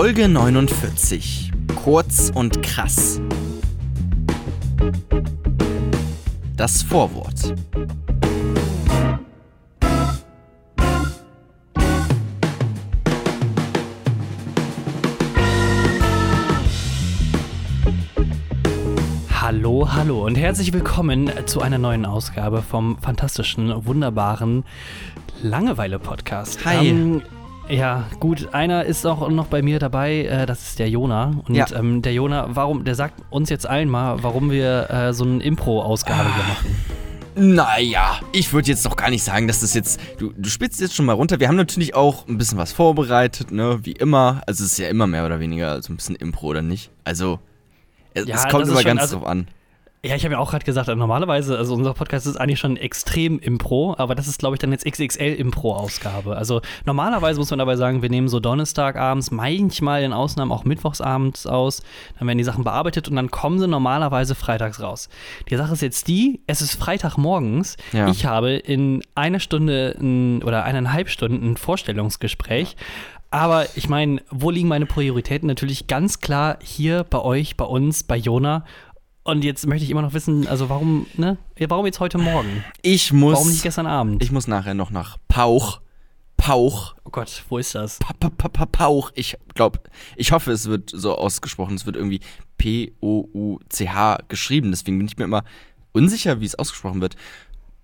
Folge 49. Kurz und krass. Das Vorwort. Hallo, hallo und herzlich willkommen zu einer neuen Ausgabe vom fantastischen, wunderbaren Langeweile-Podcast. Hi. Ähm, ja, gut, einer ist auch noch bei mir dabei, äh, das ist der Jona. Und Ja. ähm, der Jona, warum, der sagt uns jetzt allen mal, warum wir äh, so eine Impro-Ausgabe hier machen. Naja, ich würde jetzt doch gar nicht sagen, dass das jetzt. Du, du spitzt jetzt schon mal runter. Wir haben natürlich auch ein bisschen was vorbereitet, ne? Wie immer. Also es ist ja immer mehr oder weniger so ein bisschen Impro, oder nicht? Also. Es, Ja, es kommt immer schon- ganz also- drauf an. Ja, ich habe ja auch gerade gesagt, normalerweise, also unser Podcast ist eigentlich schon extrem Impro, aber das ist, glaube ich, dann jetzt XXL-Impro-Ausgabe. Also normalerweise muss man dabei sagen, wir nehmen so Donnerstagabends, manchmal in Ausnahmen auch Mittwochsabends aus, dann werden die Sachen bearbeitet und dann kommen sie normalerweise freitags raus. Die Sache ist jetzt die, es ist Freitagmorgens, Ja. ich habe in einer Stunde ein, oder eineinhalb Stunden ein Vorstellungsgespräch. Aber ich meine, wo liegen meine Prioritäten? Natürlich ganz klar hier bei euch, bei uns, bei Jona. Und jetzt möchte ich immer noch wissen, also warum, ne? Warum jetzt heute Morgen? Ich muss. Warum nicht gestern Abend? Ich muss nachher noch nach Pauch. Pauch. oh Gott, wo ist das? Pa, pa, pa, Pauch. Ich glaube, ich hoffe, es wird so ausgesprochen. Es wird irgendwie P-O-U-C-H geschrieben. Deswegen bin ich mir immer unsicher, wie es ausgesprochen wird.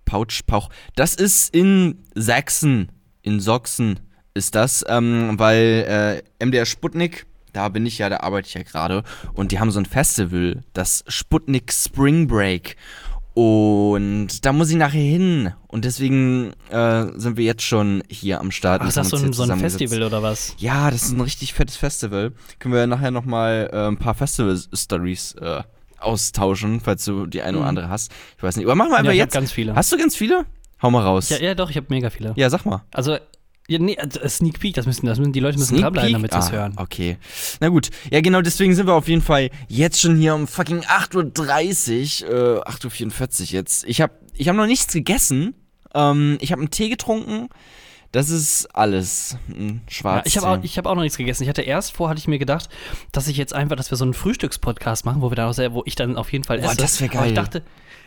Pouch, Pauch. Das ist in Sachsen, in Sachsen ist das, ähm, weil äh, MDR Sputnik, da bin ich ja, da arbeite ich ja gerade, und die haben so ein Festival, das Sputnik Spring Break. Und da muss ich nachher hin. Und deswegen äh, sind wir jetzt schon hier am Start. Ach, ist das so ein, so ein. Festival oder was? Ja, das ist ein richtig fettes Festival. Können wir nachher nochmal äh, ein paar Festival-Stories äh, austauschen, falls du die eine oder Mhm. andere hast. Ich weiß nicht. Aber machen wir einfach ja, ich hab jetzt. ganz viele. Hast du ganz viele? Hau mal raus. ja, ja, doch, ich habe mega viele. Ja, sag mal. Also, ja, nee, also, Sneak Peek, das müssen, das müssen die Leute müssen Sneak dranbleiben, damit sie es ah, hören. Okay. Na gut. Ja, genau, deswegen sind wir auf jeden Fall jetzt schon hier um fucking 8.30 Uhr, äh, 8.44 Uhr jetzt. Ich habe ich hab noch nichts gegessen. Ähm, ich habe einen Tee getrunken. Das ist alles. Ein Ja, Schwarz. ich habe auch, ich hab auch noch nichts gegessen. Ich hatte erst vor, hatte ich mir gedacht, dass ich jetzt einfach, dass wir so einen Frühstückspodcast machen, wo wir dann auch sehr, wo ich dann auf jeden Fall Boah, esse. das wär Aber ich geil. dachte,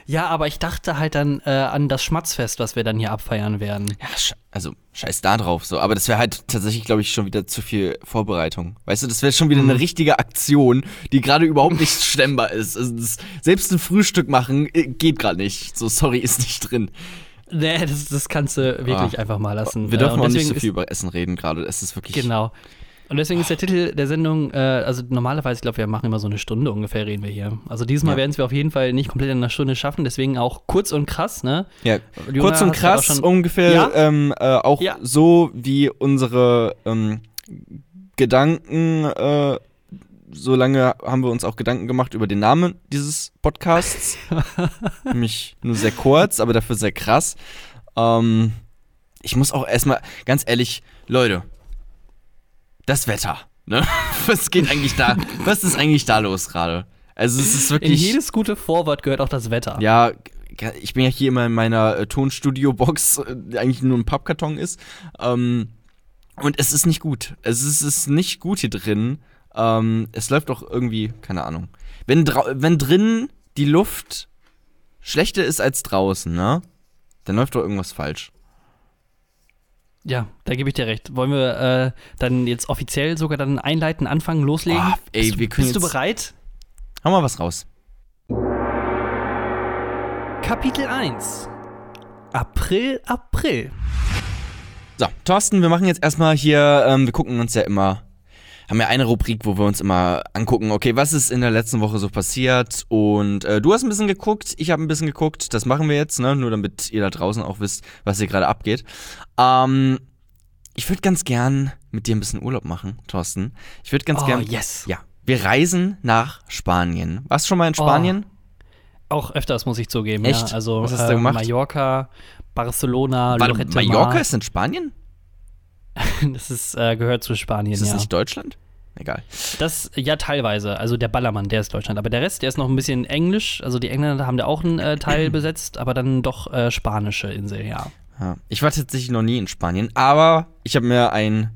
ja, aber ich dachte halt dann äh, an das Schmatzfest, was wir dann hier abfeiern werden. Ja, also scheiß da drauf so. Aber das wäre halt tatsächlich, glaube ich, schon wieder zu viel Vorbereitung. Weißt du, das wäre schon wieder Mhm. eine richtige Aktion, die gerade überhaupt nicht stemmbar ist. Also das, selbst ein Frühstück machen äh, geht gerade nicht. So, sorry, ist nicht drin. Nee, das, das kannst du wirklich einfach mal lassen. Wir dürfen Äh, auch nicht so viel über Essen reden gerade. Es ist wirklich. Ist, genau. Und deswegen ist der Titel der Sendung, äh, also normalerweise, ich glaube, wir machen immer so eine Stunde ungefähr, reden wir hier. Also dieses Mal Ja. werden es wir auf jeden Fall nicht komplett in einer Stunde schaffen, deswegen auch kurz und krass, ne? Ja, Jona kurz und krass, schon- ungefähr Ja? ähm, äh, auch Ja. so wie unsere ähm, Gedanken. Äh, so lange haben wir uns auch Gedanken gemacht über den Namen dieses Podcasts. Nämlich nur sehr kurz, aber dafür sehr krass. Ähm, ich muss auch erstmal, ganz ehrlich, Leute, das Wetter, ne? Was geht eigentlich da? Was ist eigentlich da los gerade? Also es ist In wirklich. jedes gute Vorwort gehört auch das Wetter. Ja, ich bin ja hier immer in meiner äh, Tonstudio-Box, äh, die eigentlich nur ein Pappkarton ist. Ähm, und es ist nicht gut. Es ist, es ist nicht gut hier drin. Ähm, es läuft doch irgendwie, keine Ahnung. Wenn, wenn drin die Luft schlechter ist als draußen, ne? Dann läuft doch irgendwas falsch. Ja, da gebe ich dir recht. Wollen wir äh, dann jetzt offiziell sogar dann einleiten, anfangen, loslegen? Ah, ey, bist du, wir können bist du bereit? Hau mal was raus. Kapitel 1. April, April. So, Thorsten, wir machen jetzt erstmal hier, ähm, wir gucken uns ja immer, haben ja eine Rubrik, wo wir uns immer angucken, okay, was ist in der letzten Woche so passiert und äh, du hast ein bisschen geguckt, ich habe ein bisschen geguckt, das machen wir jetzt, ne, nur damit ihr da draußen auch wisst, was hier gerade abgeht. Ähm, ich würde ganz gern mit dir ein bisschen Urlaub machen, Thorsten. Ich würde ganz Oh, gern, yes. ja, wir reisen nach Spanien. Warst du schon mal in Oh, Spanien? Auch öfters, muss ich zugeben. Echt? Ja. Also Was hast du äh, gemacht? Mallorca, Barcelona, Lorette Mallorca Mar. ist in Spanien? Das ist, äh, gehört zu Spanien, Ist das ja. nicht Deutschland? Egal. Das, ja, teilweise. Also der Ballermann, der ist Deutschland. Aber der Rest, der ist noch ein bisschen Englisch. Also die Engländer haben da auch einen äh, Teil besetzt, aber dann doch äh, spanische Insel, ja. Ja. Ich war tatsächlich noch nie in Spanien, aber ich habe mir ein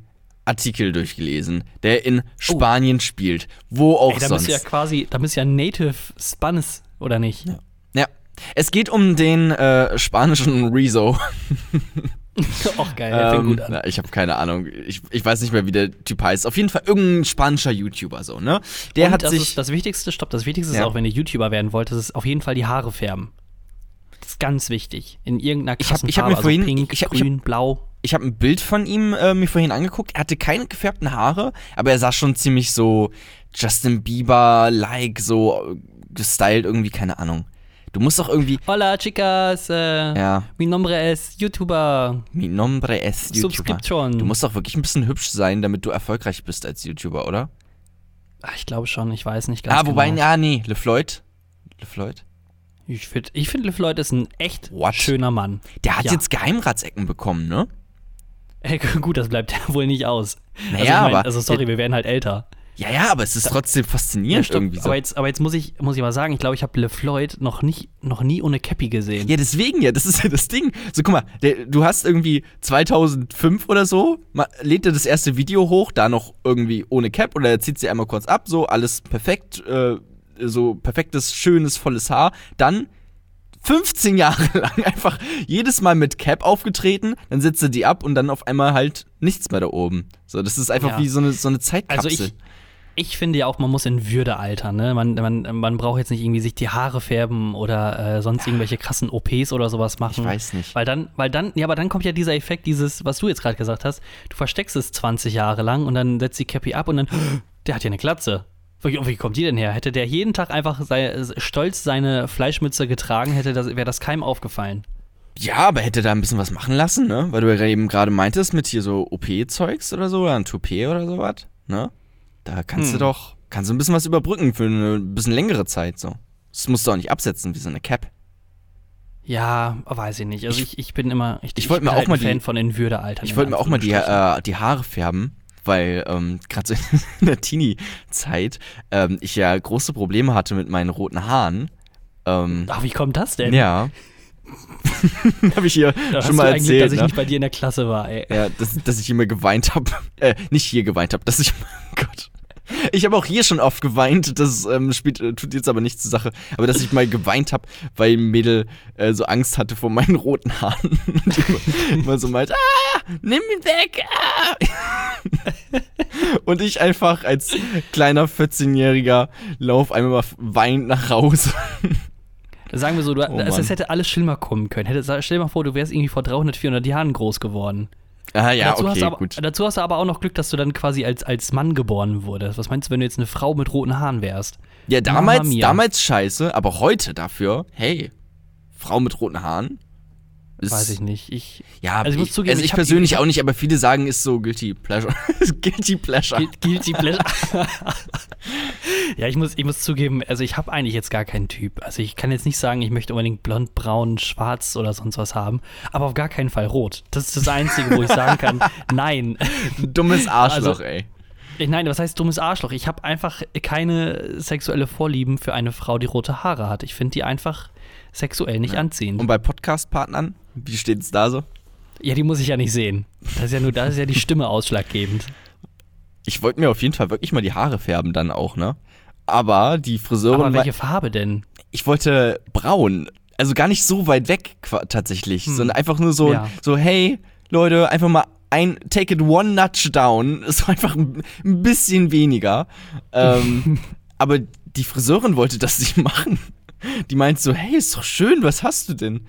Artikel durchgelesen, der in Spanien spielt. Wo auch Ey, da sonst. bist du ja quasi, da bist du ja Native Spanish, oder nicht? Ja. ja. Es geht um den äh, spanischen Rezo. Auch geil, der fängt Ähm, gut an. na, ich habe keine Ahnung. Ich, ich weiß nicht mehr, wie der Typ heißt. Auf jeden Fall irgendein spanischer YouTuber so, ne? Der Und hat das sich. Ist das Wichtigste, stopp, das Wichtigste Ja. ist auch, wenn ihr YouTuber werden wollt, das ist auf jeden Fall die Haare färben. Das ist ganz wichtig. In irgendeiner Ich hab- krassen ich hab Farbe, mir vorhin- also pink, ich hab- ich hab- grün, blau. ich habe ein Bild von ihm äh, mir vorhin angeguckt. Er hatte keine gefärbten Haare, aber er sah schon ziemlich so Justin Bieber-like, so äh, gestylt irgendwie, keine Ahnung. Du musst doch irgendwie. Hola, chicas. Äh, Ja, Mi nombre es YouTuber. mi nombre es YouTuber. Subscription. Du musst doch wirklich ein bisschen hübsch sein, damit du erfolgreich bist als YouTuber, oder? Ach, ich glaube schon, ich weiß nicht ganz ah, wobei, genau. ja, nee, LeFloid. LeFloid? Ich finde, ich find, LeFloid ist ein echt What? schöner Mann. Der hat Ja. jetzt Geheimratsecken bekommen, ne? Ey, gut, das bleibt ja wohl nicht aus. Naja, also, ich mein, aber- also sorry, wir werden halt älter. Ja, ja, aber es ist trotzdem faszinierend stopp, irgendwie so. aber, jetzt, aber jetzt muss ich, muss ich mal sagen, ich glaube, ich habe LeFloid noch, nicht, noch nie ohne Cappy gesehen. Ja, deswegen ja, das ist ja das Ding. So, guck mal, der, du hast irgendwie 2005 oder so, ma- lädt er das erste Video hoch, da noch irgendwie ohne Cap oder er zieht sie einmal kurz ab, so alles perfekt, äh, so perfektes, schönes, volles Haar. Dann 15 Jahre lang einfach jedes Mal mit Cap aufgetreten, dann setzt er die ab und dann auf einmal halt nichts mehr da oben. So, das ist einfach Ja. wie so eine, so eine Also Zeitkapsel. ich, ich finde ja auch, man muss in Würde altern. Ne? Man, man, man braucht jetzt nicht irgendwie sich die Haare färben oder äh, sonst irgendwelche krassen OPs oder sowas machen. Ich weiß nicht. Weil dann, weil dann, ja, aber dann kommt ja dieser Effekt, dieses, was du jetzt gerade gesagt hast. Du versteckst es 20 Jahre lang und dann setzt die Cappy ab und dann, der hat ja eine Glatze. Wie, wie kommt die denn her? Hätte der jeden Tag einfach sei, stolz seine Fleischmütze getragen, hätte das, wäre das keinem aufgefallen. Ja, aber hätte da ein bisschen was machen lassen, ne? Weil du ja eben gerade meintest mit hier so OP-Zeugs oder so, oder ein Toupet oder sowas, ne? Da kannst Hm. du doch, kannst du ein bisschen was überbrücken für eine bisschen längere Zeit, so. Das musst du auch nicht absetzen wie so eine Cap. Ja, weiß ich nicht. Also ich, ich bin immer, ich, ich wollte mir halt auch mal ein die- Fan von in Würde altern. Ich wollte mir auch mal die, Anführungsstrichen. äh, die Haare färben, weil ähm, gerade so in der Teenie-Zeit ähm, ich ja große Probleme hatte mit meinen roten Haaren. Ähm, Ach, wie kommt das denn? ja. Habe ich hier Da schon mal ein Glück, erzählt. dass ich ne? nicht bei dir in der Klasse war, ey. Ja, dass, dass ich immer geweint habe. Äh, nicht hier geweint habe, dass ich. Gott. Ich habe auch hier schon oft geweint, das ähm, spielt, äh, tut jetzt aber nichts zur Sache. Aber dass ich mal geweint habe, weil ein Mädel äh, so Angst hatte vor meinen roten Haaren. Und immer, immer so meint, ah, nimm ihn weg. Ah. Und ich einfach als kleiner 14-Jähriger lauf einmal weinend nach Hause. Sagen wir so, du, Oh Mann. es hätte alles schlimmer kommen können. Hätte, stell dir mal vor, du wärst irgendwie vor 300, 400 Jahren groß geworden. Ah ja, dazu, hast okay, du aber, gut. dazu hast du aber auch noch Glück, dass du dann quasi als, als Mann geboren wurdest. Was meinst du, wenn du jetzt eine Frau mit roten Haaren wärst? Ja, damals, damals scheiße, aber heute dafür, hey, Frau mit roten Haaren. Weiß ich nicht. Ich, Ja, Also ich muss zugeben, also ich, ich persönlich auch nicht, aber viele sagen, ist so guilty pleasure. guilty pleasure. Guil- Guilty Pleasure. ja, ich muss, ich muss zugeben, also ich habe eigentlich jetzt gar keinen Typ. Also ich kann jetzt nicht sagen, ich möchte unbedingt blond, braun, schwarz oder sonst was haben, aber auf gar keinen Fall rot. Das ist das Einzige, wo ich sagen kann, nein. Dummes Arschloch, Also- ey. Ich- Nein, was heißt dummes Arschloch? Ich habe einfach keine sexuelle Vorlieben für eine Frau, die rote Haare hat. Ich finde die einfach sexuell nicht anziehend. Und bei Podcast-Partnern, wie steht's da so? ja, die muss ich ja nicht sehen. Das ist ja nur, da ist ja die Stimme ausschlaggebend. Ich wollte mir auf jeden Fall wirklich mal die Haare färben dann auch, ne? Aber die Friseurin, Aber welche Farbe denn? ich wollte braun. Also gar nicht so weit weg tatsächlich, sondern einfach nur so, Hm. Ja. so, hey, Leute, einfach mal ein, take it one notch down. So einfach ein, ein bisschen weniger. Ähm, aber die Friseurin wollte das nicht machen. Die meint so, hey, ist doch schön, was hast du denn?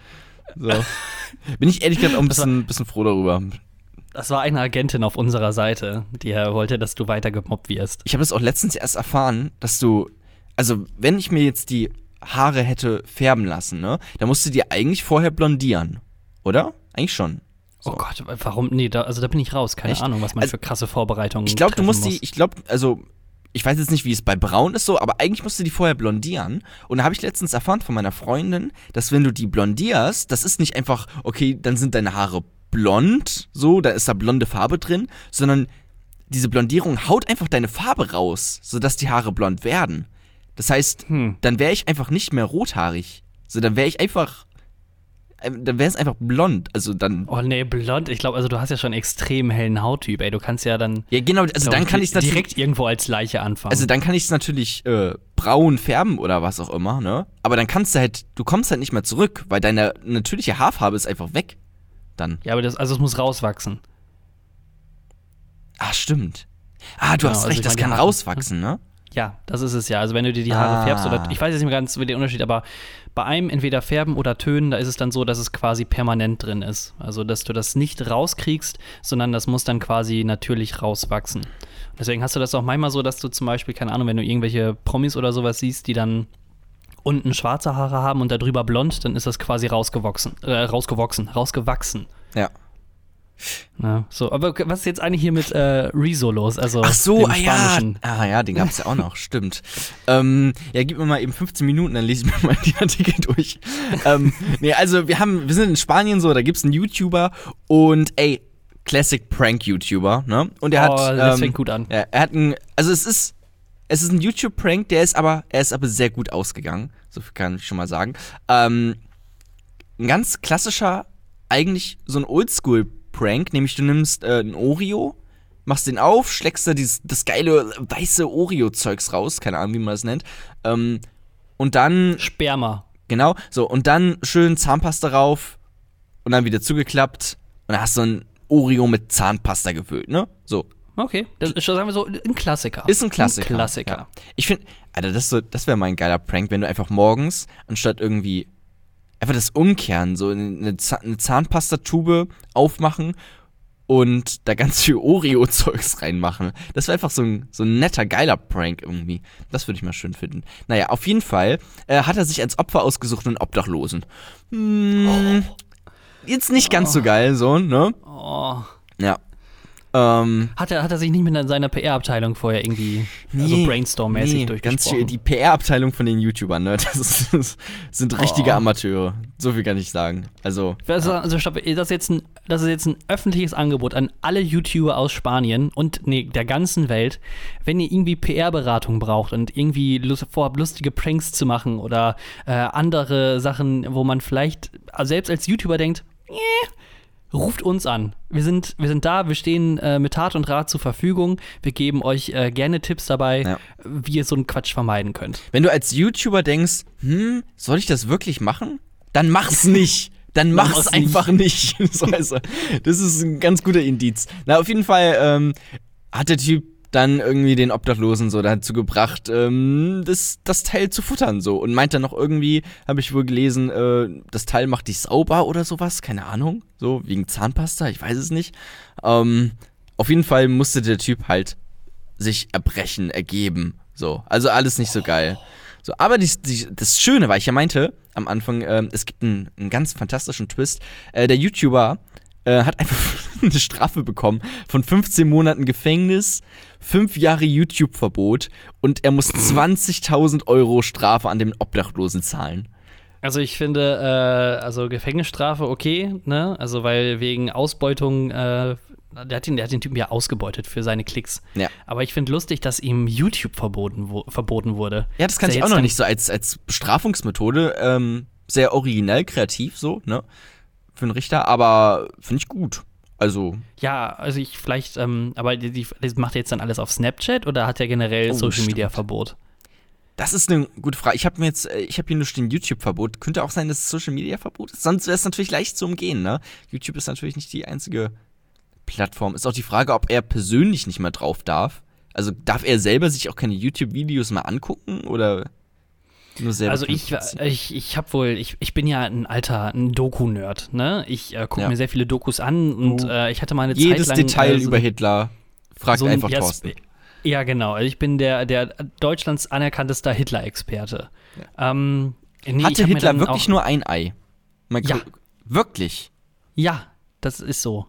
So. Bin ich ehrlich gesagt auch ein war- bisschen, bisschen froh darüber. Das war eine Agentin auf unserer Seite, die ja wollte, dass du weiter gemobbt wirst. Ich habe das auch letztens erst erfahren, dass du, also wenn ich mir jetzt die Haare hätte färben lassen, ne, dann musst du die eigentlich vorher blondieren, oder? Eigentlich schon. So. Oh Gott, warum? Nee, da, also da bin ich raus. Keine Echt? Ahnung, was man Also, für krasse Vorbereitungen Ich glaube, du musst muss. die, ich glaube, also ich weiß jetzt nicht, wie es bei Braun ist so, aber eigentlich musst du die vorher blondieren. Und da habe ich letztens erfahren von meiner Freundin, dass wenn du die blondierst, das ist nicht einfach, okay, dann sind deine Haare blond, so, da ist da blonde Farbe drin, sondern diese Blondierung haut einfach deine Farbe raus, sodass die Haare blond werden. Das heißt, Hm. dann wäre ich einfach nicht mehr rothaarig. So, dann wäre ich einfach dann wäre es einfach blond. Also dann. Oh nee, blond. Ich glaube, also du hast ja schon einen extrem hellen Hauttyp, ey. Du kannst ja dann. Ja, genau, also dann kann ich es natürlich. Direkt irgendwo als Leiche anfangen. Also dann kann ich es natürlich äh, braun färben oder was auch immer, ne? Aber dann kannst du halt, du kommst halt nicht mehr zurück, weil deine natürliche Haarfarbe ist einfach weg. Dann. Ja, aber das, also es muss rauswachsen. Ah, stimmt. Ah, du genau, hast recht, also das kann rauswachsen, ne? Ja, das ist es ja. Also wenn du dir die Haare ah. färbst oder ich weiß jetzt nicht mehr ganz den Unterschied, aber bei einem entweder färben oder tönen, da ist es dann so, dass es quasi permanent drin ist. Also dass du das nicht rauskriegst, sondern das muss dann quasi natürlich rauswachsen. Deswegen hast du das auch manchmal so, dass du zum Beispiel, keine Ahnung, wenn du irgendwelche Promis oder sowas siehst, die dann unten schwarze Haare haben und darüber blond, dann ist das quasi rausgewachsen, äh, rausgewachsen, rausgewachsen. Ja. Ja, so, aber was ist jetzt eigentlich hier mit äh, Rezo los? Also Ach so, ah ja. Ah ja, den gab es ja auch noch, stimmt. Ähm, ja, gib mir mal eben 15 Minuten, dann lese ich mir mal die Artikel durch. ähm, nee, also wir haben, wir sind in Spanien so, da gibt es einen YouTuber und ey, Classic Prank-YouTuber, ne? Und er oh, hat. das ähm, fängt gut an. Ja, er hat ein, also es ist, es ist ein YouTube-Prank, der ist aber, er ist aber sehr gut ausgegangen. So viel kann ich schon mal sagen. Ähm, ein ganz klassischer, eigentlich so ein Oldschool-Prank. Prank, nämlich du nimmst äh, ein Oreo, machst den auf, schlägst da dieses, das geile weiße Oreo-Zeugs raus, keine Ahnung, wie man das nennt, ähm, und dann. Sperma. Genau, so, und dann schön Zahnpasta rauf und dann wieder zugeklappt und dann hast du ein Oreo mit Zahnpasta gefüllt, ne? So. Okay, das ist, sagen wir so, ein Klassiker. Ist ein Klassiker. Ein Klassiker. Ja. Ich finde, Alter, das, so, das wäre mal ein geiler Prank, wenn du einfach morgens, anstatt irgendwie einfach das Umkehren, so eine, eine Zahnpastatube aufmachen und da ganz viel Oreo-Zeugs reinmachen. Das wäre einfach so ein, so ein netter, geiler Prank irgendwie. Das würde ich mal schön finden. Naja, auf jeden Fall äh, hat er sich als Opfer ausgesucht einen Obdachlosen. Hm, oh. Jetzt nicht ganz oh. so geil, so, ne? Oh. Ja. Ähm, hat, er, hat er sich nicht mit seiner PR-Abteilung vorher irgendwie nee, also Brainstorm-mäßig nee, durchgesprochen? Ganz die PR-Abteilung von den YouTubern, ne? Das, ist, das sind richtige oh. Amateure. So viel kann ich sagen. Also, also, ja. also stopp, das, ist jetzt ein, das ist jetzt ein öffentliches Angebot an alle YouTuber aus Spanien und nee, der ganzen Welt. Wenn ihr irgendwie PR-Beratung braucht und irgendwie Lust, vorhabt, lustige Pranks zu machen oder äh, andere Sachen, wo man vielleicht selbst als YouTuber denkt, eh, ruft uns an. Wir sind, wir sind da, wir stehen äh, mit Tat und Rat zur Verfügung. Wir geben euch äh, gerne Tipps dabei, ja. wie ihr so einen Quatsch vermeiden könnt. Wenn du als YouTuber denkst, hm, soll ich das wirklich machen? Dann mach's nicht. Dann mach's einfach nicht. nicht. das ist ein ganz guter Indiz. Na, auf jeden Fall ähm, hat der Typ dann irgendwie den Obdachlosen so dazu gebracht, ähm, das, das Teil zu futtern so. Und meint dann noch irgendwie, habe ich wohl gelesen, äh, das Teil macht dich sauber oder sowas, keine Ahnung. So, wegen Zahnpasta, ich weiß es nicht. Ähm, auf jeden Fall musste der Typ halt sich erbrechen, ergeben. So, also alles nicht so geil. So, aber die, die, das Schöne war, ich ja meinte am Anfang, äh, es gibt einen, einen ganz fantastischen Twist. Äh, der YouTuber äh, hat einfach eine Strafe bekommen von 15 Monaten Gefängnis, 5 Jahre YouTube-Verbot und er muss 20.000 Euro Strafe an den Obdachlosen zahlen. Also ich finde, äh, also Gefängnisstrafe okay, ne? Also weil wegen Ausbeutung, äh, der, hat den, der hat den Typen ja ausgebeutet für seine Klicks. Ja. Aber ich finde lustig, dass ihm YouTube verboten, wo, verboten wurde. Ja, das kann ich auch noch nicht so als, als Bestrafungsmethode. Ähm, sehr originell, kreativ so, ne? für einen Richter, aber finde ich gut. Also. Ja, also ich vielleicht, ähm, aber die, die, macht er jetzt dann alles auf Snapchat oder hat er generell oh, Social Media Verbot? Das ist eine gute Frage. Ich habe mir jetzt, äh, ich habe hier nur stehen YouTube-Verbot. Könnte auch sein, dass es Social Media Verbot ist. Sonst wäre es natürlich leicht zu umgehen, ne? YouTube ist natürlich nicht die einzige Plattform. Ist auch die Frage, ob er persönlich nicht mehr drauf darf. Also darf er selber sich auch keine YouTube-Videos mal angucken oder also ich, ich, ich habe wohl, ich, ich bin ja ein alter ein Doku-Nerd, ne? Ich äh, gucke ja. mir sehr viele Dokus an und äh, ich hatte mal eine Jedes Zeit lang, Detail äh, so, über Hitler fragt so einfach Thorsten. Ja, genau. Also ich bin der, der Deutschlands anerkanntester Hitler-Experte. Ja. Ähm, nee, Hatte Hitler wirklich nur ein Ei? Mal ja. Wirklich? Ja, das ist so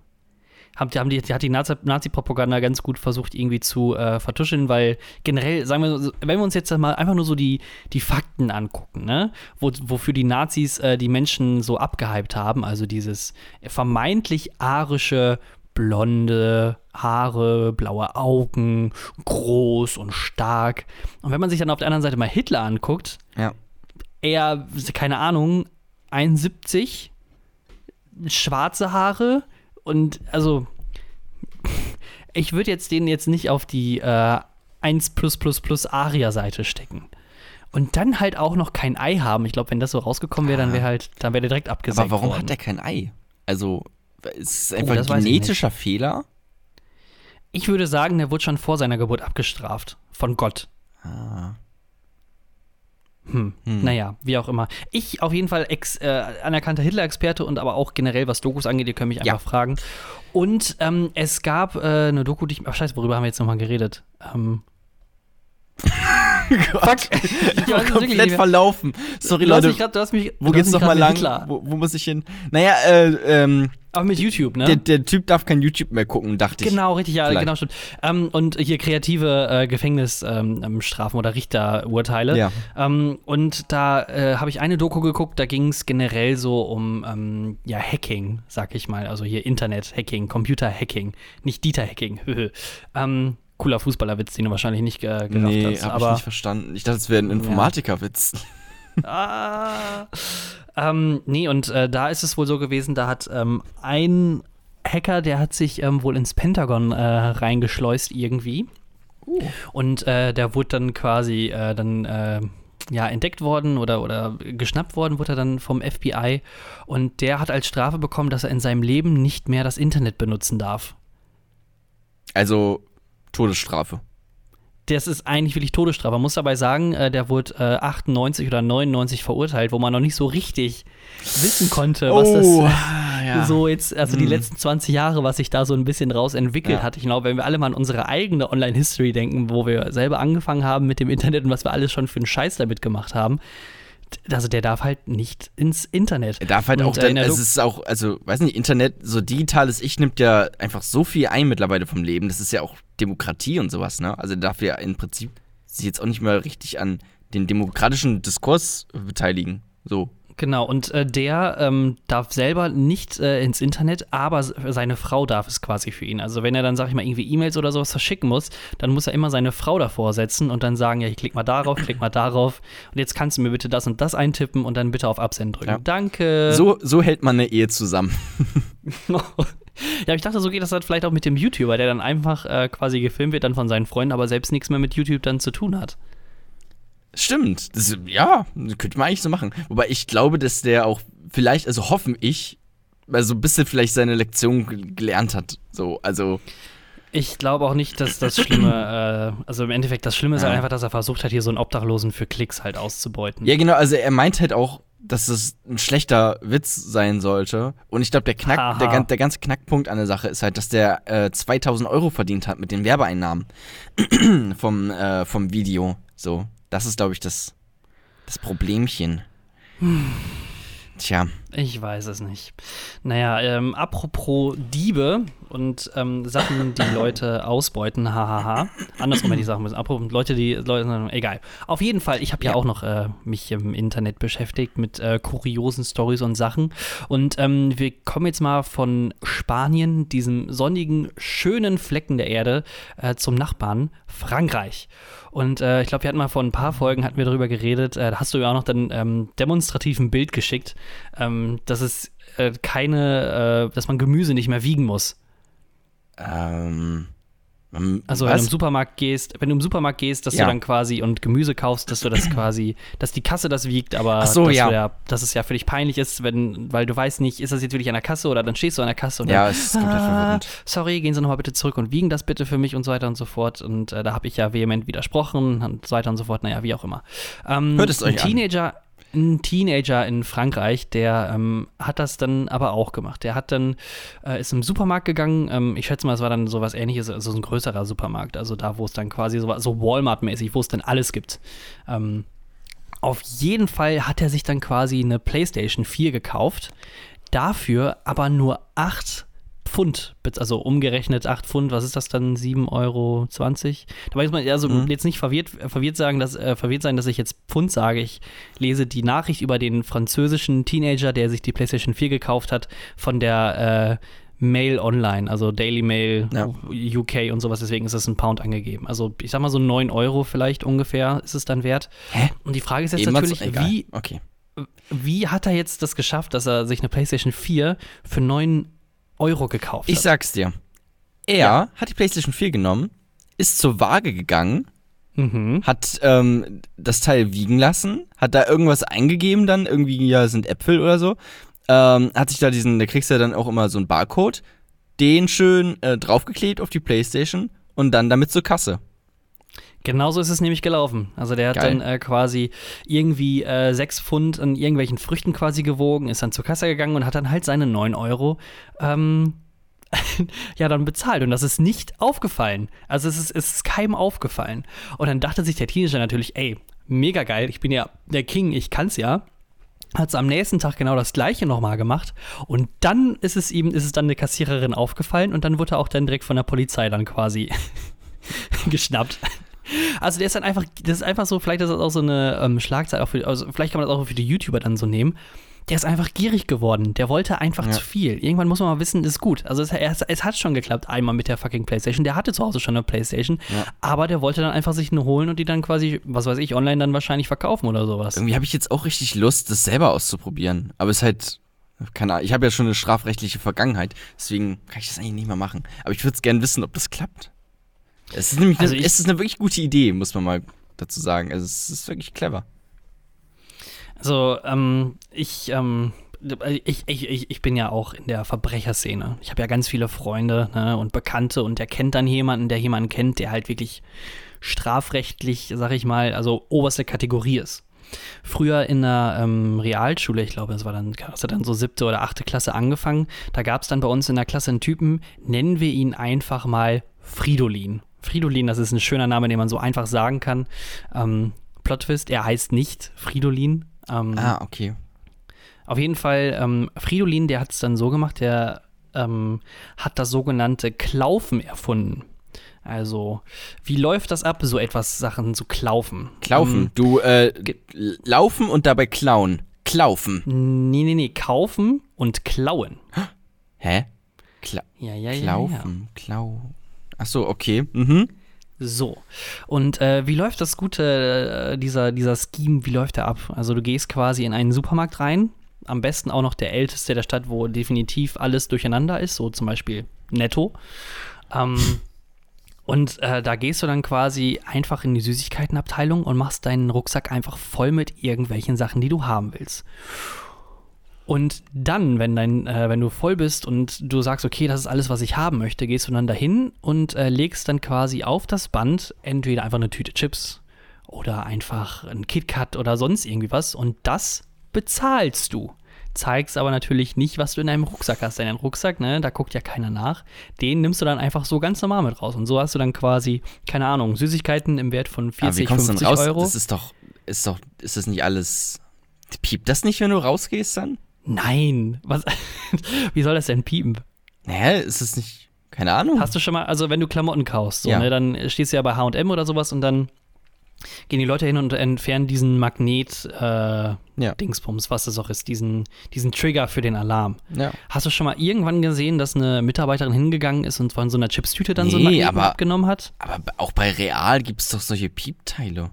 haben, haben die, hat die Nazi-Propaganda ganz gut versucht, irgendwie zu äh, vertuschen, weil generell, sagen wir, wenn wir uns jetzt mal einfach nur so die, die Fakten angucken, ne, Wo, wofür die Nazis äh, die Menschen so abgehypt haben, also dieses vermeintlich arische, blonde Haare, blaue Augen, groß und stark. Und wenn man sich dann auf der anderen Seite mal Hitler anguckt, ja. er, keine Ahnung, 71, schwarze Haare und also ich würde jetzt den jetzt nicht auf die äh, 1 Aria-Seite stecken. Und dann halt auch noch kein Ei haben. Ich glaube, wenn das so rausgekommen wäre, dann wäre halt, dann wäre der direkt abgesägt Aber warum worden. hat er kein Ei? Also, ist es Oh, einfach das ein weiß ich genetischer Fehler? Ich würde sagen, der wurde schon vor seiner Geburt abgestraft. Von Gott. Ah. Hm. Hm. Naja, wie auch immer. Ich auf jeden Fall ex, äh, anerkannter Hitler-Experte und aber auch generell, was Dokus angeht, ihr könnt mich einfach Ja. fragen. Und ähm, es gab äh, eine Doku, die ich. Ach, scheiße, worüber haben wir jetzt nochmal geredet? Ähm, Fuck, ich war komplett verlaufen. Sorry, du hast Leute. mich grad, du hast mich, Wo du geht's nochmal lang? Wo, wo muss ich hin? Naja, äh, ähm, Aber mit YouTube, ne? der, der Typ darf kein YouTube mehr gucken, dachte ich. Genau, richtig, ja, Vielleicht. genau, stimmt. Ähm, und hier kreative äh, Gefängnisstrafen ähm, Strafen oder Richterurteile. Ja. Ähm, und da äh, habe ich eine Doku geguckt, da ging es generell so um ähm, ja, Hacking, sag ich mal. Also hier Internet-Hacking, Computer-Hacking, nicht Dieter-Hacking. ähm, cooler Fußballerwitz, den du wahrscheinlich nicht ge gedacht Nee, hast. hab ich nicht verstanden. Ich dachte, es wäre ein Informatikerwitz. Ah. Ähm, nee, und äh, da ist es wohl so gewesen, da hat ähm, ein Hacker, der hat sich ähm, wohl ins Pentagon äh, reingeschleust irgendwie. Und äh, der wurde dann quasi äh, dann äh, ja, entdeckt worden oder, oder geschnappt worden, wurde er dann vom FBI. Und der hat als Strafe bekommen, dass er in seinem Leben nicht mehr das Internet benutzen darf. Also, Todesstrafe. Das ist eigentlich wirklich Todesstrafe. Man muss dabei sagen, äh, der wurde äh, 98 oder 99 verurteilt, wo man noch nicht so richtig wissen konnte, was das Oh, äh, ja. so jetzt, also die Hm. letzten 20 Jahre, was sich da so ein bisschen raus entwickelt Ja. hat. Ich glaube, wenn wir alle mal an unsere eigene Online-History denken, wo wir selber angefangen haben mit dem Internet und was wir alles schon für einen Scheiß damit gemacht haben, also der darf halt nicht ins Internet. Er darf halt Und, auch, äh, dann, der es ist auch, also, weiß nicht, Internet, so digitales Ich nimmt ja einfach so viel ein mittlerweile vom Leben. Das ist ja auch Demokratie und sowas, ne? Also, darf ja im Prinzip sich jetzt auch nicht mehr richtig an den demokratischen Diskurs beteiligen. So. Genau, und äh, der ähm, darf selber nicht äh, ins Internet, aber seine Frau darf es quasi für ihn. Also wenn er dann, sag ich mal, irgendwie E-Mails oder sowas verschicken muss, dann muss er immer seine Frau davor setzen und dann sagen, ja, ich klick mal darauf, klick mal darauf und jetzt kannst du mir bitte das und das eintippen und dann bitte auf Absenden drücken. Ja. Danke. So, so hält man eine Ehe zusammen. ja, ich dachte, so geht das halt vielleicht auch mit dem YouTuber, der dann einfach äh, quasi gefilmt wird dann von seinen Freunden, aber selbst nichts mehr mit YouTube dann zu tun hat. Stimmt. Das, ja, könnte man eigentlich so machen. Wobei ich glaube, dass der auch vielleicht, also hoffen ich, also ein bisschen vielleicht seine Lektion ge- gelernt hat. So, also. Ich glaube auch nicht, dass das Schlimme, äh, also im Endeffekt, das Schlimme ist Ja. halt einfach, dass er versucht hat, hier so einen Obdachlosen für Klicks halt auszubeuten. Ja, genau, also er meint halt auch, dass es ein schlechter Witz sein sollte. Und ich glaube, der, Knack, der, der ganze Knackpunkt an der Sache ist halt, dass der äh, 2000 Euro verdient hat mit den Werbeeinnahmen vom, äh, vom Video. So, das ist, glaube ich, das, das Problemchen. Tja, Ich weiß es nicht. Naja, ähm, apropos Diebe und ähm, Sachen, die Leute ausbeuten, hahaha. Andersrum hätte ich sagen müssen. Apropos Leute, die Leute, egal. Auf jeden Fall, ich habe ja. Ja. auch noch äh, mich im Internet beschäftigt mit äh, kuriosen Stories und Sachen. Und ähm, wir kommen jetzt mal von Spanien, diesem sonnigen, schönen Flecken der Erde, äh, zum Nachbarn Frankreich. Und äh, ich glaube, wir hatten mal vor ein paar Folgen hatten wir darüber geredet. Äh, da hast du ja auch noch dann ähm, demonstrativ ein Bild geschickt, ähm, dass es äh, keine, äh, dass man Gemüse nicht mehr wiegen muss. ähm. ähm, Also wenn du im Supermarkt gehst, wenn du im Supermarkt gehst, dass Ja. du dann quasi und Gemüse kaufst, dass du das quasi, dass die Kasse das wiegt, aber so, dass, ja. ja, dass es ja für dich peinlich ist, wenn, weil du weißt nicht, ist das jetzt wirklich an der Kasse oder dann stehst du an der Kasse und Ja, dann, es ist komplett ah, verwirrend. sorry, gehen Sie nochmal bitte zurück und wiegen das bitte für mich und so weiter und so fort. Und äh, da habe ich ja vehement widersprochen und so weiter und so fort, naja, wie auch immer. Ähm, Hört es euch ein an. Ein Teenager in Frankreich, der ähm, hat das dann aber auch gemacht. Der hat dann, äh, ist im Supermarkt gegangen, ähm, ich schätze mal, es war dann sowas ähnliches, also so ein größerer Supermarkt, also da, wo es dann quasi so, so Walmart-mäßig, wo es dann alles gibt. Ähm, auf jeden Fall hat er sich dann quasi eine PlayStation 4 gekauft, dafür aber nur 8 Pfund, also umgerechnet 8 Pfund, was ist das dann, 7,20 Euro? Dabei muss man also Mhm. jetzt nicht verwirrt, verwirrt, sagen, dass, äh, verwirrt sein, dass ich jetzt Pfund sage. Ich lese die Nachricht über den französischen Teenager, der sich die PlayStation 4 gekauft hat, von der äh, Mail Online, also Daily Mail Ja. UK und sowas, deswegen ist das ein Pound angegeben. Also ich sag mal so 9 Euro vielleicht ungefähr ist es dann wert. Hä? Und die Frage ist jetzt Ebenfalls- natürlich, wie, Okay. wie hat er jetzt das geschafft, dass er sich eine PlayStation 4 für 9 Euro gekauft Ich hat? sag's dir. Er Ja. hat die PlayStation 4 genommen, ist zur Waage gegangen, Mhm. hat ähm, das Teil wiegen lassen, hat da irgendwas eingegeben dann, irgendwie, ja, sind Äpfel oder so. Ähm, hat sich da diesen, da kriegst du ja dann auch immer so einen Barcode, den schön äh, draufgeklebt auf die Playstation und dann damit zur Kasse. Genauso ist es nämlich gelaufen. Also der hat Geil. dann äh, quasi irgendwie äh, sechs Pfund an irgendwelchen Früchten quasi gewogen, ist dann zur Kasse gegangen und hat dann halt seine 9 Euro ähm, ja dann bezahlt. Und das ist nicht aufgefallen. Also es ist, es ist keinem aufgefallen. Und dann dachte sich der Teenager natürlich, ey, mega geil, ich bin ja der King, ich kann's ja. Hat es am nächsten Tag genau das gleiche nochmal gemacht. Und dann ist es ihm, ist es dann eine Kassiererin aufgefallen und dann wurde er auch dann direkt von der Polizei dann quasi geschnappt. Also der ist dann einfach, das ist einfach so, vielleicht ist das auch so eine ähm, Schlagzeile, auch für, also vielleicht kann man das auch für die YouTuber dann so nehmen. Der ist einfach gierig geworden. Der wollte einfach Ja. zu viel. Irgendwann muss man mal wissen, ist gut. Also es, es, es hat schon geklappt, einmal mit der fucking Playstation. Der hatte zu Hause schon eine Playstation, Ja. aber der wollte dann einfach sich eine holen und die dann quasi, was weiß ich, online dann wahrscheinlich verkaufen oder sowas. Irgendwie habe ich jetzt auch richtig Lust, das selber auszuprobieren. Aber es ist halt, keine Ahnung, ich habe ja schon eine strafrechtliche Vergangenheit, deswegen kann ich das eigentlich nicht mehr machen. Aber ich würde gerne wissen, ob das klappt. Es ist nämlich Also eine, es ist eine wirklich gute Idee, muss man mal dazu sagen. Also es ist wirklich clever. Also, ähm, ich, ähm, ich, ich, ich, ich bin ja auch in der Verbrecherszene. Ich habe ja ganz viele Freunde ne, und Bekannte und der kennt dann jemanden, der jemanden kennt, der halt wirklich strafrechtlich, sag ich mal, also oberste Kategorie ist. Früher in der ähm, Realschule, ich glaube, das war dann, das hat dann so siebte oder achte Klasse angefangen, da gab es dann bei uns in der Klasse einen Typen, nennen wir ihn einfach mal Fridolin. Fridolin, das ist ein schöner Name, den man so einfach sagen kann. Ähm, Plot Twist, er heißt nicht Fridolin. Ähm, Ah, okay. auf jeden Fall, ähm, Fridolin, der hat es dann so gemacht, der ähm, hat das sogenannte Klaufen erfunden. Also, wie läuft das ab, so etwas Sachen zu klaufen? Klaufen. Du, äh, laufen und dabei klauen. Klaufen. Ähm, nee, nee, nee, kaufen und klauen. Hä? Kla Ja, ja, ja. ja. Klaufen. Klau. Ach so, okay. Mhm. So. Und äh, wie läuft das gute, äh, dieser, dieser Scheme, wie läuft der ab? Also du gehst quasi in einen Supermarkt rein, am besten auch noch der älteste der Stadt, wo definitiv alles durcheinander ist, so zum Beispiel Netto. Ähm, und äh, da gehst du dann quasi einfach in die Süßigkeitenabteilung und machst deinen Rucksack einfach voll mit irgendwelchen Sachen, die du haben willst. Und dann, wenn, dein, äh, wenn du voll bist und du sagst, okay, das ist alles, was ich haben möchte, gehst du dann dahin und äh, legst dann quasi auf das Band entweder einfach eine Tüte Chips oder einfach ein KitKat oder sonst irgendwie was und das bezahlst du. Zeigst aber natürlich nicht, was du in deinem Rucksack hast. Denn dein Rucksack, ne, da guckt ja keiner nach. Den nimmst du dann einfach so ganz normal mit raus. Und so hast du dann quasi, keine Ahnung, Süßigkeiten im Wert von Aber wie 40, kommst du 50 denn raus? Euro. Das ist doch, ist doch, ist das nicht alles. Piept das nicht, wenn du rausgehst dann? Nein, was? Wie soll das denn piepen? Naja, ist das nicht. Keine Ahnung. Hast du schon mal, also wenn du Klamotten kaufst, so, Ja. ne, dann stehst du ja bei HM oder sowas und dann gehen die Leute hin und entfernen diesen Magnet äh, Ja. Was das auch ist, diesen, diesen Trigger für den Alarm. ja. Hast du schon mal irgendwann gesehen, dass eine Mitarbeiterin hingegangen ist und von so einer Chipstüte dann so einen Nee, Magneten aber- abgenommen hat? Aber auch bei Real gibt es doch solche Piepteile.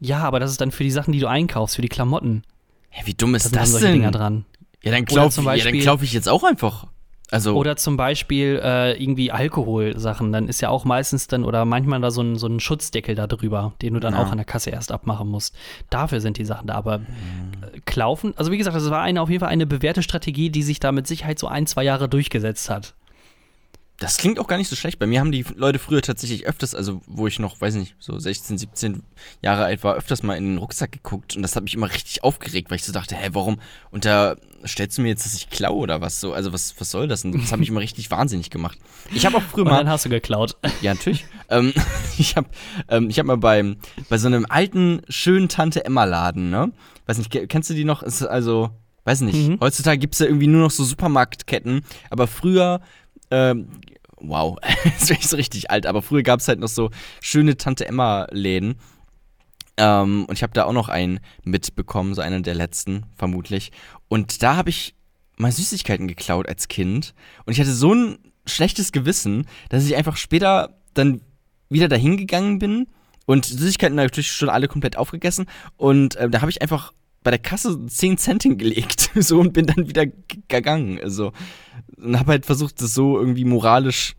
Ja, aber das ist dann für die Sachen, die du einkaufst, für die Klamotten. Hä, wie dumm Da ist sind dann das solche denn? Dinger dran. Ja, dann Oder glaub, zum ja, dann glaub ich jetzt auch einfach. Also, Oder zum Beispiel äh, irgendwie Alkoholsachen. Dann ist ja auch meistens dann oder manchmal da so ein, so ein Schutzdeckel da drüber, den du dann Ja. auch an der Kasse erst abmachen musst. Dafür sind die Sachen da. Aber äh, Klaufen, also wie gesagt, das war eine, auf jeden Fall eine bewährte Strategie, die sich da mit Sicherheit so ein, zwei Jahre durchgesetzt hat. Das klingt auch gar nicht so schlecht. Bei mir haben die Leute früher tatsächlich öfters, also wo ich noch, weiß nicht, so 16, 17 Jahre alt war, öfters mal in den Rucksack geguckt und das hat mich immer richtig aufgeregt, weil ich so dachte, hä, warum? Und da stellst du mir jetzt, dass ich klaue oder was so? Also was, was soll das? Und das hat mich immer richtig wahnsinnig gemacht. Ich habe auch früher Und mal dann hast du geklaut. Ja, natürlich. ähm, ich habe ähm, ich hab mal beim, bei so einem alten, schönen Tante-Emma-Laden, ne? Weiß nicht, ke- kennst du die noch? Ist also, weiß nicht. Mhm. Heutzutage gibt es ja irgendwie nur noch so Supermarktketten, aber früher, ähm, wow, jetzt bin ich so richtig alt, aber früher gab es halt noch so schöne Tante-Emma-Läden. Ähm, und ich habe da auch noch einen mitbekommen, so einen der letzten, vermutlich. Und da habe ich mal Süßigkeiten geklaut als Kind. Und ich hatte so ein schlechtes Gewissen, dass ich einfach später dann wieder dahin gegangen bin und Süßigkeiten natürlich schon alle komplett aufgegessen. Und äh, da habe ich einfach bei der Kasse 10 Cent hingelegt so und bin dann wieder gegangen. Also und habe halt versucht, das so irgendwie moralisch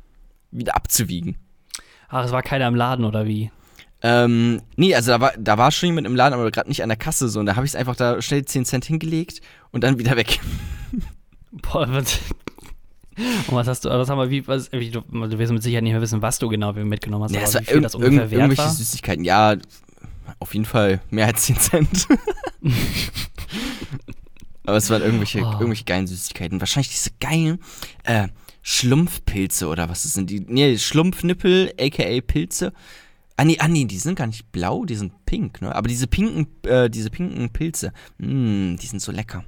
wieder abzuwiegen. Ach, es war keiner im Laden oder wie? Ähm, nee, also da war, da war schon jemand im Laden, aber gerade nicht an der Kasse so. Und da habe ich es einfach da schnell 10 Cent hingelegt und dann wieder weg. Boah, was, und was hast du, was haben wir, wie, was, du, du wirst mit Sicherheit nicht mehr wissen, was du genau mitgenommen hast, Ja, aber wie viel das ungefähr irgend, wert irgendwelche war? Süßigkeiten. Ja, auf jeden Fall mehr als 10 Cent. aber es waren irgendwelche, Oh. irgendwelche geilen Süßigkeiten. Wahrscheinlich diese geilen äh, Schlumpfpilze oder was das sind. Die, nee, Schlumpfnippel, aka Pilze. Ah nee, ah nee, die sind gar nicht blau, die sind pink, ne? Aber diese pinken, äh, diese pinken Pilze, mh, die sind so lecker.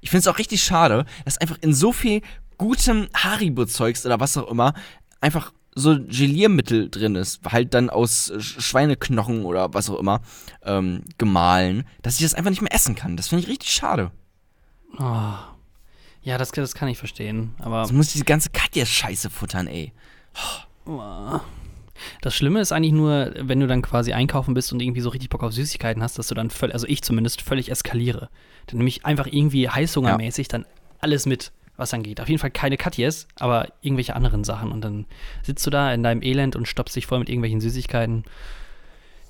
Ich finde es auch richtig schade, dass einfach in so viel gutem Haribo-Zeugs oder was auch immer einfach so Geliermittel drin ist, halt dann aus Sch- Schweineknochen oder was auch immer ähm, gemahlen, dass ich das einfach nicht mehr essen kann. Das finde ich richtig schade. Oh. Ja, das, das kann ich verstehen, aber Also muss diese ganze Katja-Scheiße futtern, ey. Das Schlimme ist eigentlich nur, wenn du dann quasi einkaufen bist und irgendwie so richtig Bock auf Süßigkeiten hast, dass du dann völlig, also ich zumindest, völlig eskaliere. Dann nehme ich einfach irgendwie heißhungermäßig dann alles mit, was angeht. Auf jeden Fall keine Katjes, aber irgendwelche anderen Sachen. Und dann sitzt du da in deinem Elend und stopfst dich voll mit irgendwelchen Süßigkeiten.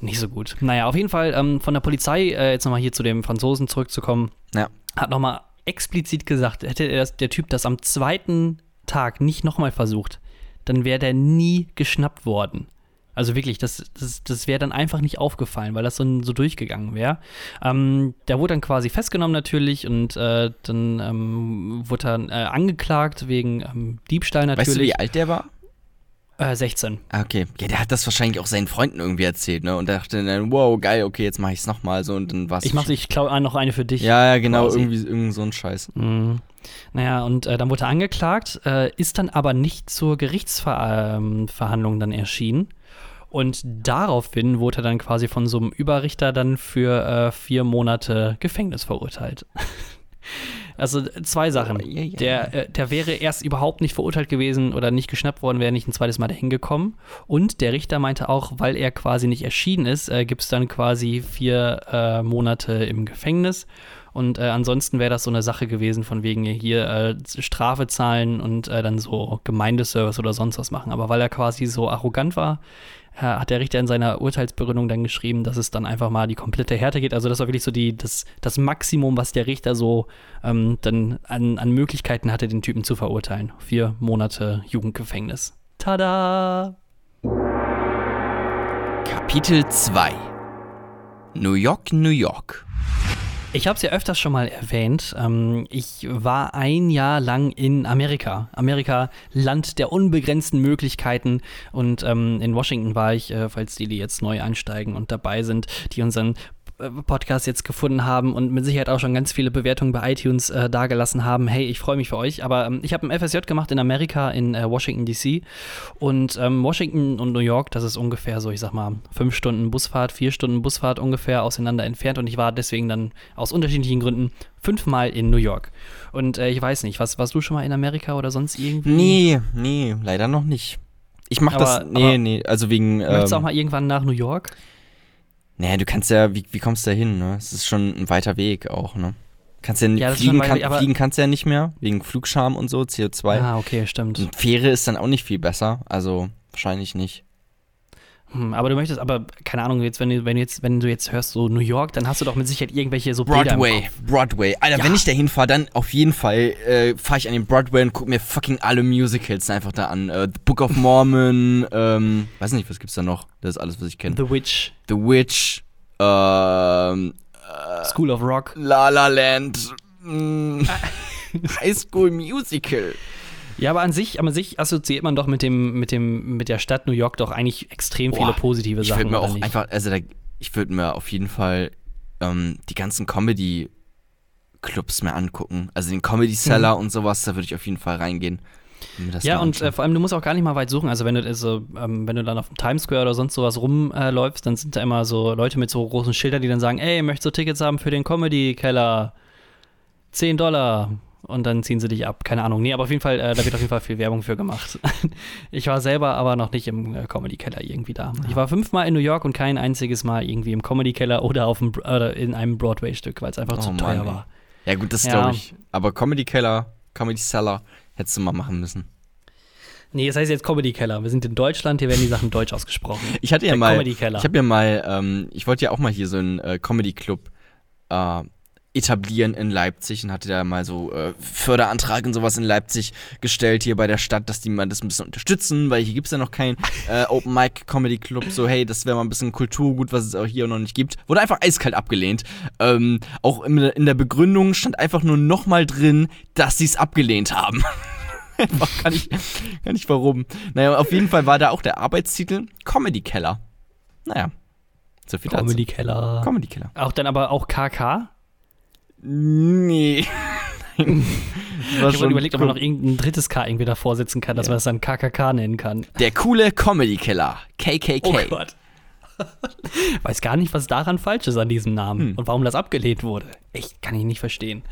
Nicht so gut. Naja, auf jeden Fall ähm, von der Polizei, äh, jetzt nochmal hier zu dem Franzosen zurückzukommen, Ja. hat nochmal explizit gesagt, hätte er das, der Typ das am zweiten Tag nicht nochmal versucht, dann wäre der nie geschnappt worden. Also wirklich, das, das, das wäre dann einfach nicht aufgefallen, weil das so, so durchgegangen wäre. Ähm, der wurde dann quasi festgenommen natürlich und äh, dann ähm, wurde er äh, angeklagt wegen ähm, Diebstahl Weißt du, natürlich. wie alt der war? Äh, 16. Ah, okay. Ja, der hat das wahrscheinlich auch seinen Freunden irgendwie erzählt, ne? Und dachte dann, wow, geil, okay, jetzt mache ich es nochmal so und dann war es. Ich mach, ich klaue noch eine für dich. Ja, ja, genau, quasi. irgendwie irgend so ein Scheiß. Mhm. Naja, und äh, dann wurde er angeklagt, äh, ist dann aber nicht zur Gerichtsverhandlung dann erschienen. Und daraufhin wurde er dann quasi von so einem Überrichter dann für äh, vier Monate Gefängnis verurteilt. also zwei Sachen. Oh, ja, ja, Der, äh, der wäre erst überhaupt nicht verurteilt gewesen oder nicht geschnappt worden, wäre nicht ein zweites Mal dahin gekommen. Und der Richter meinte auch, weil er quasi nicht erschienen ist, äh, gibt es dann quasi vier äh, Monate im Gefängnis. Und äh, ansonsten wäre das so eine Sache gewesen, von wegen hier äh, Strafe zahlen und äh, dann so Gemeindeservice oder sonst was machen. Aber weil er quasi so arrogant war, hat der Richter in seiner Urteilsbegründung dann geschrieben, dass es dann einfach mal die komplette Härte geht. Also das war wirklich so die, das, das Maximum, was der Richter so ähm, dann an, an Möglichkeiten hatte, den Typen zu verurteilen. Vier Monate Jugendgefängnis. Tada! Kapitel 2 New York, New York. Ich habe es ja öfters schon mal erwähnt. Ähm, ich war ein Jahr lang in Amerika. Amerika, Land der unbegrenzten Möglichkeiten. Und ähm, in Washington war ich, äh, falls die, die jetzt neu einsteigen und dabei sind, die unseren Podcast jetzt gefunden haben und mit Sicherheit auch schon ganz viele Bewertungen bei iTunes äh, dagelassen haben. Hey, ich freue mich für euch. Aber ähm, ich habe ein FSJ gemacht in Amerika, in äh, Washington, D.C. Und ähm, Washington und New York, das ist ungefähr so, ich sag mal, fünf Stunden Busfahrt, vier Stunden Busfahrt ungefähr auseinander entfernt. Und ich war deswegen dann aus unterschiedlichen Gründen fünfmal in New York. Und äh, ich weiß nicht, was, warst du schon mal in Amerika oder sonst irgendwie? Nee, nee, leider noch nicht. Ich mach das. Aber- Nee, aber- nee, also wegen. Möchtest du auch Ähm, mal irgendwann nach New York? Nee, du kannst ja, wie, wie kommst du da hin, ne? Es ist schon ein weiter Weg auch, ne? Kannst ja, Ja, fliegen, weit kann, fliegen kannst du ja nicht mehr, wegen Flugscham und so, CO2. Ah, okay, stimmt. Und Fähre ist dann auch nicht viel besser, also wahrscheinlich nicht. Hm, aber du möchtest, aber keine Ahnung, jetzt, wenn du, wenn du jetzt, wenn du jetzt hörst, so New York, dann hast du doch mit Sicherheit irgendwelche so Bilder Broadway. Broadway. Alter, Ja. wenn ich da hinfahre, dann auf jeden Fall äh, fahre ich an den Broadway und gucke mir fucking alle Musicals einfach da an. Äh, The Book of Mormon, ähm, weiß nicht, was gibt's da noch? Das ist alles, was ich kenne. The Witch, The Witch, ähm, School of Rock. La La Land, mm, High School Musical. Ja, aber an sich, an sich assoziiert man doch mit dem, mit dem, mit der Stadt New York doch eigentlich extrem viele Boah, positive Ich Sachen. würde mir auch nicht? einfach, also da, ich würde mir auf jeden Fall ähm, die ganzen Comedy-Clubs mir angucken. Also den Comedy Cellar und sowas, da würde ich auf jeden Fall reingehen. Mhm. Ja, und äh, vor allem, du musst auch gar nicht mal weit suchen. Also, wenn du, also, ähm, wenn du dann auf dem Times Square oder sonst sowas rumläufst, dann sind da immer so Leute mit so großen Schildern, die dann sagen: Ey, möchtest du Tickets haben für den Comedy-Keller? 10 Dollar. Und dann ziehen sie dich ab. Keine Ahnung. Nee, aber auf jeden Fall, äh, da wird auf jeden Fall viel Werbung für gemacht. ich war selber aber noch nicht im äh, Comedy-Keller irgendwie da. Ich war fünfmal in New York und kein einziges Mal irgendwie im Comedy-Keller oder, auf dem, in einem Broadway-Stück, weil es einfach Oh zu Mann, teuer ey. war. Ja, gut, das Ja. glaube ich. Aber Comedy Keller, Comedy Seller hättest du mal machen müssen. Nee, das heißt jetzt Comedy-Keller. Wir sind in Deutschland, hier werden die Sachen deutsch ausgesprochen. Ich hatte ja Der mal. Comedy-Keller. Ich habe ja mal, ähm, ich wollte ja auch mal hier so einen äh, Comedy-Club äh, etablieren in Leipzig und hatte da mal so äh, Förderantrag und sowas in Leipzig gestellt hier bei der Stadt, dass die mal das ein bisschen unterstützen, weil hier gibt's ja noch keinen äh, Open Mic Comedy Club. So, hey, das wäre mal ein bisschen Kulturgut, was es auch hier noch nicht gibt. Wurde einfach eiskalt abgelehnt. Ähm, auch in, in der Begründung stand einfach nur nochmal drin, dass sie es abgelehnt haben. einfach kann ich, kann ich warum. Naja, auf jeden Fall war da auch der Arbeitstitel Comedy Keller. Naja. So viel dazu. Comedy-Keller. Comedy Keller. Auch dann aber auch KK? Nee. Ich habe überlegt, ob man noch irgendein drittes K irgendwie davor setzen kann, dass Ja. man das dann KKK nennen kann. Der coole Comedy Killer. KKK. Oh Gott. Weiß gar nicht, was daran falsch ist an diesem Namen Hm. und warum das abgelehnt wurde. Echt, kann ich nicht verstehen.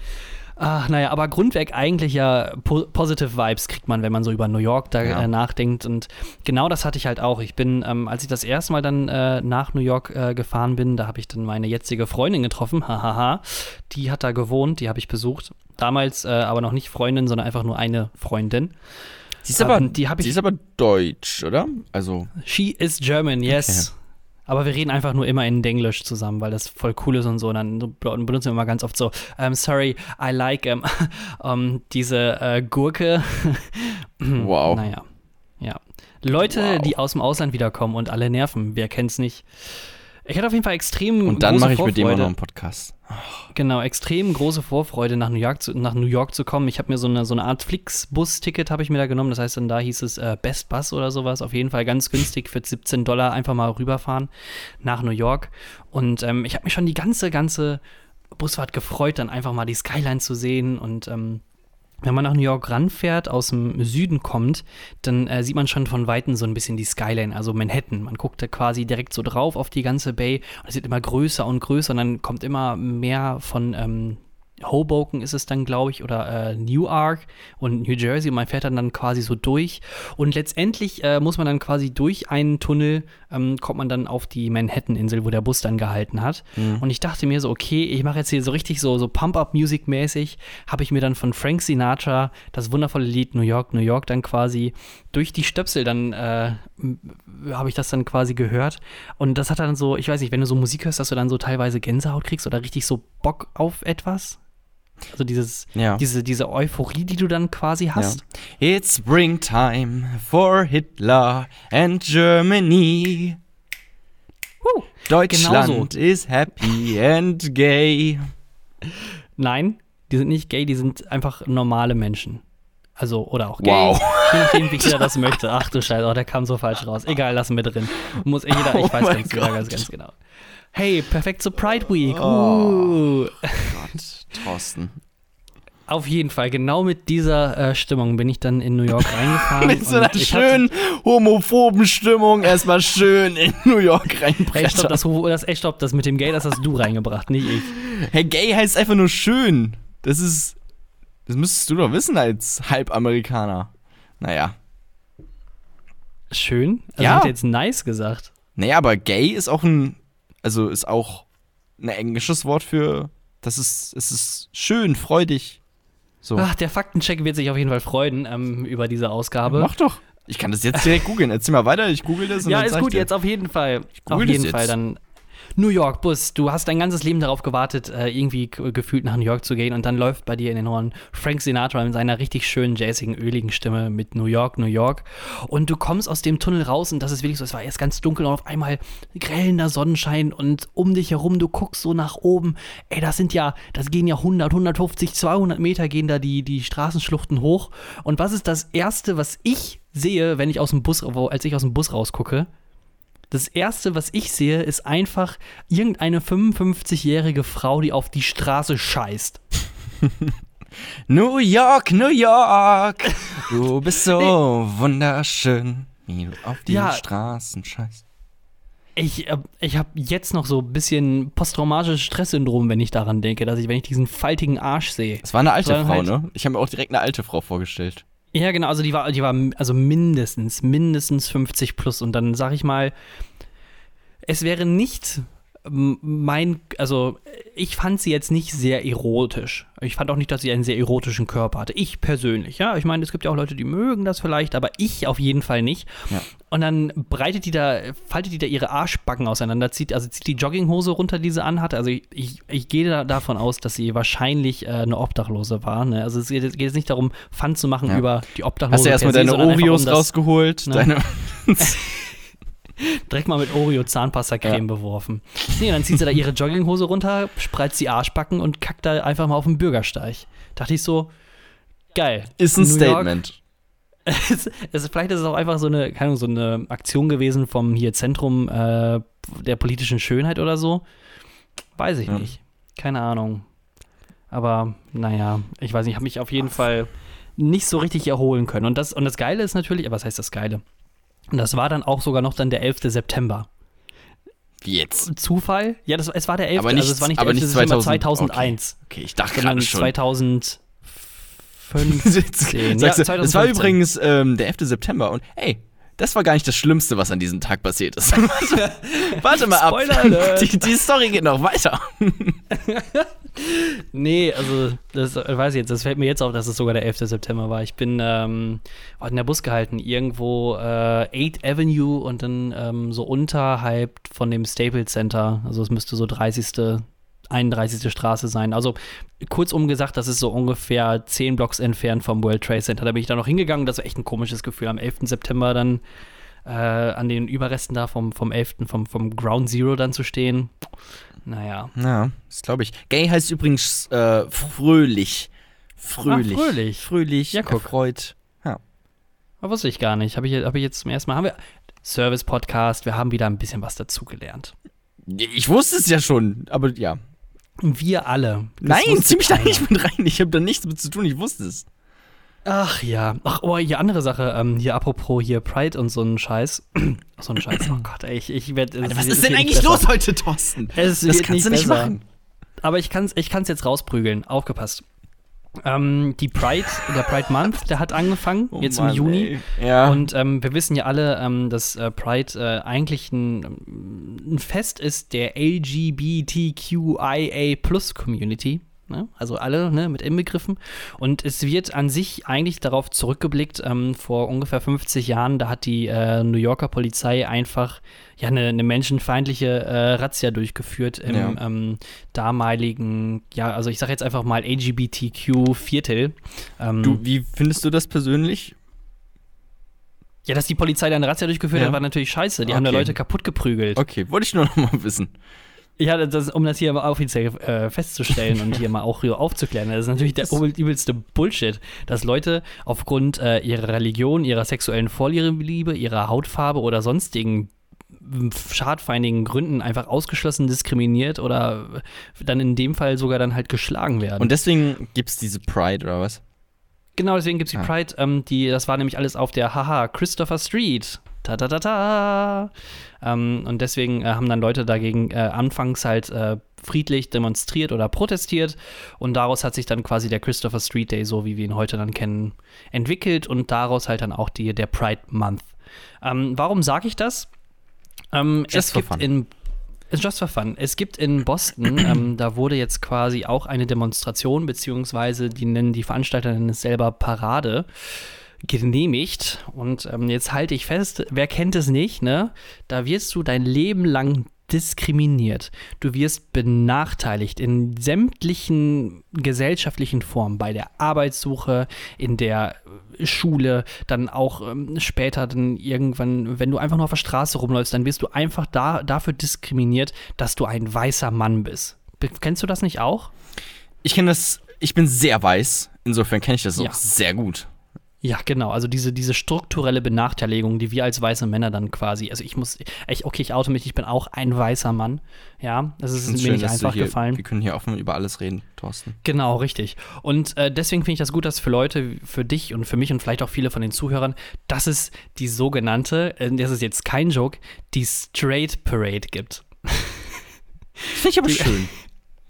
Ach, naja, aber Grundweg eigentlich ja po positive Vibes kriegt man, wenn man so über New York da Ja. äh, nachdenkt. Und genau das hatte ich halt auch. Ich bin, ähm, als ich das erste Mal dann äh, nach New York äh, gefahren bin, da habe ich dann meine jetzige Freundin getroffen. Hahaha. Die hat da gewohnt, die habe ich besucht. Damals äh, aber noch nicht Freundin, sondern einfach nur eine Freundin. Sie ist aber, Ähm, die ich- sie ist aber deutsch, oder? Also, She is German, yes. Aber wir reden einfach nur immer in Denglisch zusammen, weil das voll cool ist und so. Und dann benutzen wir immer ganz oft so, um, sorry, I like um, um, diese äh, Gurke. wow. Naja, ja. Leute, Wow. die aus dem Ausland wiederkommen und alle nerven, wer kennt's nicht. Ich hatte auf jeden Fall extrem Und dann mache ich mit dem auch noch einen Podcast. Genau, extrem große Vorfreude, nach New York zu, nach New York zu kommen. Ich habe mir so eine, so eine Art Flix-Bus-Ticket habe ich mir da genommen. Das heißt, dann da hieß es äh, Best Bus oder sowas. Auf jeden Fall ganz günstig für 17 Dollar einfach mal rüberfahren nach New York. Und ähm, ich habe mich schon die ganze, ganze Busfahrt gefreut, dann einfach mal die Skyline zu sehen und ähm, wenn man nach New York ranfährt, aus dem Süden kommt, dann äh, sieht man schon von Weitem so ein bisschen die Skyline, also Manhattan. Man guckt da quasi direkt so drauf auf die ganze Bay und es wird immer größer und größer und dann kommt immer mehr von ähm, Hoboken ist es dann, glaube ich, oder äh, Newark und New Jersey und man fährt dann, dann quasi so durch. Und letztendlich äh, muss man dann quasi durch einen Tunnel, ähm, kommt man dann auf die Manhattan-Insel, wo der Bus dann gehalten hat. Und ich dachte mir so, okay, ich mache jetzt hier so richtig so, so Pump-Up-Music-mäßig, habe ich mir dann von Frank Sinatra das wundervolle Lied New York, New York dann quasi durch die Stöpsel dann äh, habe ich das dann quasi gehört. Und das hat dann so, ich weiß nicht, wenn du so Musik hörst, dass du dann so teilweise Gänsehaut kriegst oder richtig so Bock auf etwas. Also dieses, Ja. diese, diese Euphorie, die du dann quasi hast. It's springtime for Hitler and Germany. Huh. Deutschland is happy and gay. Nein, die sind nicht gay, die sind einfach normale Menschen. Also, oder auch gay. Wow. Je nachdem, wie jeder das möchte. Ach du Scheiße, oh, der kam so falsch raus. Egal, lassen wir drin. Muss eh jeder, ich Oh weiß ganz, ganz, ganz genau. Hey, perfekt zur Pride Week. Oh. Uh. Gott, Thorsten. Auf jeden Fall, genau mit dieser äh, Stimmung bin ich dann in New York reingefahren. Mit so einer schönen homophoben Stimmung erstmal schön in New York Hey, stopp, reinbrechen. das, das, ey, stopp, das mit dem Gay, das hast du reingebracht, nicht ich. Hey, gay heißt einfach nur schön. Das ist. Das müsstest du doch wissen als Halbamerikaner. Naja. Schön? Also Ja. hat jetzt nice gesagt. Naja, aber gay ist auch ein. Also ist auch ein englisches Wort für. Das ist. Es ist schön, freudig. So. Ach, der Faktencheck wird sich auf jeden Fall freuen ähm, über diese Ausgabe. Mach doch. Ich kann das jetzt direkt googeln. Erzähl mal weiter, ich google das. und Ja, ist gut, dir. jetzt auf jeden Fall. google Auf jeden. Fall dann. New York Bus, du hast dein ganzes Leben darauf gewartet, äh, irgendwie gefühlt nach New York zu gehen und dann läuft bei dir in den Ohren Frank Sinatra mit seiner richtig schönen, jazzigen, öligen Stimme mit New York, New York. Und du kommst aus dem Tunnel raus und das ist wirklich so, es war erst ganz dunkel und auf einmal grellender Sonnenschein und um dich herum, du guckst so nach oben, ey, das sind ja, das gehen ja 100, 150, 200 Meter gehen da die, die Straßenschluchten hoch. Und was ist das Erste, was ich sehe, wenn ich aus dem Bus, als ich aus dem Bus rausgucke? Das erste, was ich sehe, ist einfach irgendeine 55-jährige Frau, die auf die Straße scheißt. New York, New York. Du bist so wunderschön, wie du auf die Ja. Straßen scheißt. Ich, äh, ich habe jetzt noch so ein bisschen posttraumatisches Stresssyndrom, wenn ich daran denke, dass ich, wenn ich diesen faltigen Arsch sehe. Es war eine alte Frau, halt- ne? Ich habe mir auch direkt eine alte Frau vorgestellt. Ja, genau, also die war, die war also mindestens, mindestens 50 plus. Und dann sag ich mal, es wäre nicht mein, also ich fand sie jetzt nicht sehr erotisch. Ich fand auch nicht, dass sie einen sehr erotischen Körper hatte. Ich persönlich, ja. Ich meine, es gibt ja auch Leute, die mögen das vielleicht, aber ich auf jeden Fall nicht. Ja. Und dann breitet die da, faltet die da ihre Arschbacken auseinander, zieht, also zieht die Jogginghose runter, die sie anhatte. Also ich, ich, ich gehe da davon aus, dass sie wahrscheinlich äh, eine Obdachlose war. Ne? Also es geht, es geht jetzt nicht darum, Fun zu machen Ja. über die Obdachlose. Hast du erstmal deine Oreos um das rausgeholt? ne? Deine Direkt mal mit Oreo Zahnpasta-Creme beworfen. Nee, dann zieht sie da ihre Jogginghose runter, spreizt die Arschbacken und kackt da einfach mal auf den Bürgersteig. Dachte ich so, geil. ist ein New York- Statement. es, es, vielleicht ist es auch einfach so eine, keine Ahnung, so eine Aktion gewesen vom hier Zentrum äh, der politischen Schönheit oder so. Weiß ich Ja. nicht. Keine Ahnung. Aber naja, ich weiß nicht, ich habe mich auf jeden Fall nicht so richtig erholen können. Und das, und das Geile ist natürlich, aber was heißt das Geile? Und das war dann auch sogar noch dann der 11. September. Wie jetzt? Zufall? Ja, das, es war der 11. Aber nicht- also es war nicht der aber 11. nicht September 2000. 2001, Okay, ich dachte gerade schon. 2015. Sagst Ja, du, das war 2015. übrigens ähm, der 11. September und ey, das war gar nicht das Schlimmste, was an diesem Tag passiert ist. warte, warte mal ab. Die, die Story geht noch weiter. Nee, also das äh, weiß ich jetzt, das fällt mir jetzt auf, dass es sogar der 11. September war. Ich bin ähm, in der Bus gehalten, irgendwo äh, 8th Avenue und dann ähm, so unterhalb von dem Staples Center. Also es müsste so 30. 31. Straße sein. Also kurzum gesagt, das ist so ungefähr 10 Blocks entfernt vom World Trade Center. Da bin ich da noch hingegangen. Das war echt ein komisches Gefühl. Am 11. September dann äh, an den Überresten da vom, vom 11. Vom, vom Ground Zero dann zu stehen. Naja. Ja, das glaube ich. Gay heißt übrigens äh, fröhlich. Fröhlich. Ah, fröhlich. Fröhlich, Ja, guck. erfreut. Aber wusste ich gar nicht. Habe ich, hab ich jetzt zum ersten Mal. Haben wir Service-Podcast, wir haben wieder ein bisschen was dazugelernt. Ich wusste es ja schon, aber ja. Wir alle. Das Nein, zieh mich da keiner. nicht mit rein. Ich habe da nichts mit zu tun, ich wusste es. Ach ja. Ach, oh, hier andere Sache. Ähm, hier apropos hier Pride und so ein Scheiß. so ein Scheiß. Oh Gott, ey, ich, ich werde. Was ist denn eigentlich los heute, Thorsten? Es Das kannst du nicht besser. machen. Aber ich kann es ich kann's jetzt rausprügeln. Aufgepasst. Ähm, die Pride, der Pride Month, der hat angefangen, Oh jetzt Mann, im Juni. Ja. Und ähm, wir wissen ja alle, ähm, dass äh, Pride äh, eigentlich ein, ein Fest ist der LGBTQIA Plus Community. Ne? Also alle ne, mit inbegriffen. Und es wird an sich eigentlich darauf zurückgeblickt, ähm, vor ungefähr 50 Jahren, da hat die äh, New Yorker Polizei einfach ja eine, eine menschenfeindliche äh, Razzia durchgeführt im Ja. ähm, damaligen, ja, also ich sage jetzt einfach mal LGBTQ-Viertel. Ähm, du, wie findest du das persönlich? ja, dass die Polizei da eine Razzia durchgeführt Ja. hat, war natürlich scheiße. Die haben da Okay. Leute kaputt geprügelt. Okay, wollte ich nur noch mal wissen. Ja, das, um das hier mal offiziell äh, festzustellen und hier mal auch hier aufzuklären. Das ist natürlich der übel- übelste Bullshit, dass Leute aufgrund äh, ihrer Religion, ihrer sexuellen Vorliebe, ihrer Hautfarbe oder sonstigen m, schadfeindigen Gründen einfach ausgeschlossen, diskriminiert oder dann in dem Fall sogar dann halt geschlagen werden. Und deswegen gibt es diese Pride oder was? Genau, deswegen gibt es die Ah. Pride. Ähm, die, das war nämlich alles auf der Haha Christopher Street. Ta ta ta ta. Ähm, und deswegen äh, haben dann Leute dagegen äh, anfangs halt äh, friedlich demonstriert oder protestiert. Und daraus hat sich dann quasi der Christopher Street Day, so wie wir ihn heute dann kennen, entwickelt. Und daraus halt dann auch die, der Pride Month. Ähm, warum sage ich das? Ähm, es gibt in just for fun. Es gibt in Boston, ähm, da wurde jetzt quasi auch eine Demonstration, beziehungsweise die nennen die Veranstalter nennen es selber Parade, genehmigt. Und ähm, jetzt halte ich fest, wer kennt es nicht, ne? Da wirst du dein Leben lang diskriminiert. Du wirst benachteiligt in sämtlichen gesellschaftlichen Formen, bei der Arbeitssuche, in der Schule, dann auch ähm, später dann irgendwann, wenn du einfach nur auf der Straße rumläufst, dann wirst du einfach da, dafür diskriminiert, dass du ein weißer Mann bist. Be kennst du das nicht auch? Ich kenne das, ich bin sehr weiß, insofern kenne ich das auch Ja. sehr gut. Ja, genau. Also diese, diese strukturelle Benachteiligung, die wir als weiße Männer dann quasi, also ich muss, ich, okay, ich oute mich, ich bin auch ein weißer Mann. Ja, das ist mir Schön, nicht einfach hier, gefallen. Wir können hier offen über alles reden, Thorsten. Genau, richtig. Und äh, deswegen finde ich das gut, dass für Leute, für dich und für mich und vielleicht auch viele von den Zuhörern, dass es die sogenannte, äh, das ist jetzt kein Joke, die Straight Parade gibt. Das finde ich aber Die- schön.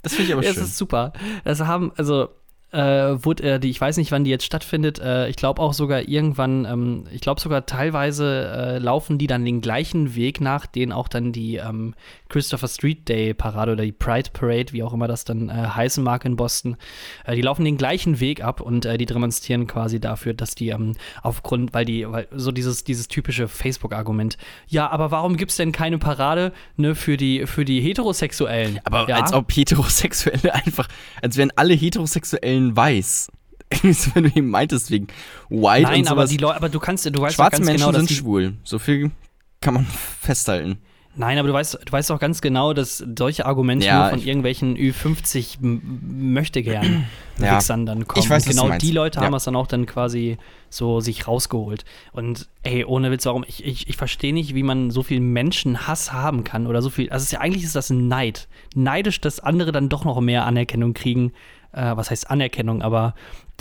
Das finde ich aber Das schön. ist super. Das haben, also, äh, wurde, äh, die, ich weiß nicht, wann die jetzt stattfindet. Äh, ich glaube auch sogar irgendwann, ähm, ich glaube sogar teilweise äh, laufen die dann den gleichen Weg nach, den auch dann die ähm, Christopher Street Day Parade oder die Pride Parade, wie auch immer das dann äh, heißen mag in Boston. Äh, die laufen den gleichen Weg ab und äh, die demonstrieren quasi dafür, dass die ähm, aufgrund, weil die, weil so dieses, dieses typische Facebook-Argument, ja, aber warum gibt es denn keine Parade ne, für, die, für die Heterosexuellen? aber ja? als ob Heterosexuelle einfach, als wären alle Heterosexuellen weiß. So, Wenn du eben meintest, wegen White Nein, und aber, sowas. die Leute, aber du kannst, du weißt Schwarze ganz Menschen genau, dass sind die, schwul. So viel kann man festhalten. Nein, aber du weißt, du weißt auch ganz genau, dass solche Argumente Ja, nur von irgendwelchen Ü50 m- möchte gern Ja. Wichsern dann kommen. Ich weiß, Und genau die Leute Ja. haben es dann auch dann quasi so sich rausgeholt. Und ey, ohne Witz, warum? Ich, ich, ich verstehe nicht, wie man so viel Menschenhass haben kann oder so viel. Also es ist ja eigentlich ist das ein Neid. Neidisch, dass andere dann doch noch mehr Anerkennung kriegen. Äh, was heißt Anerkennung? Aber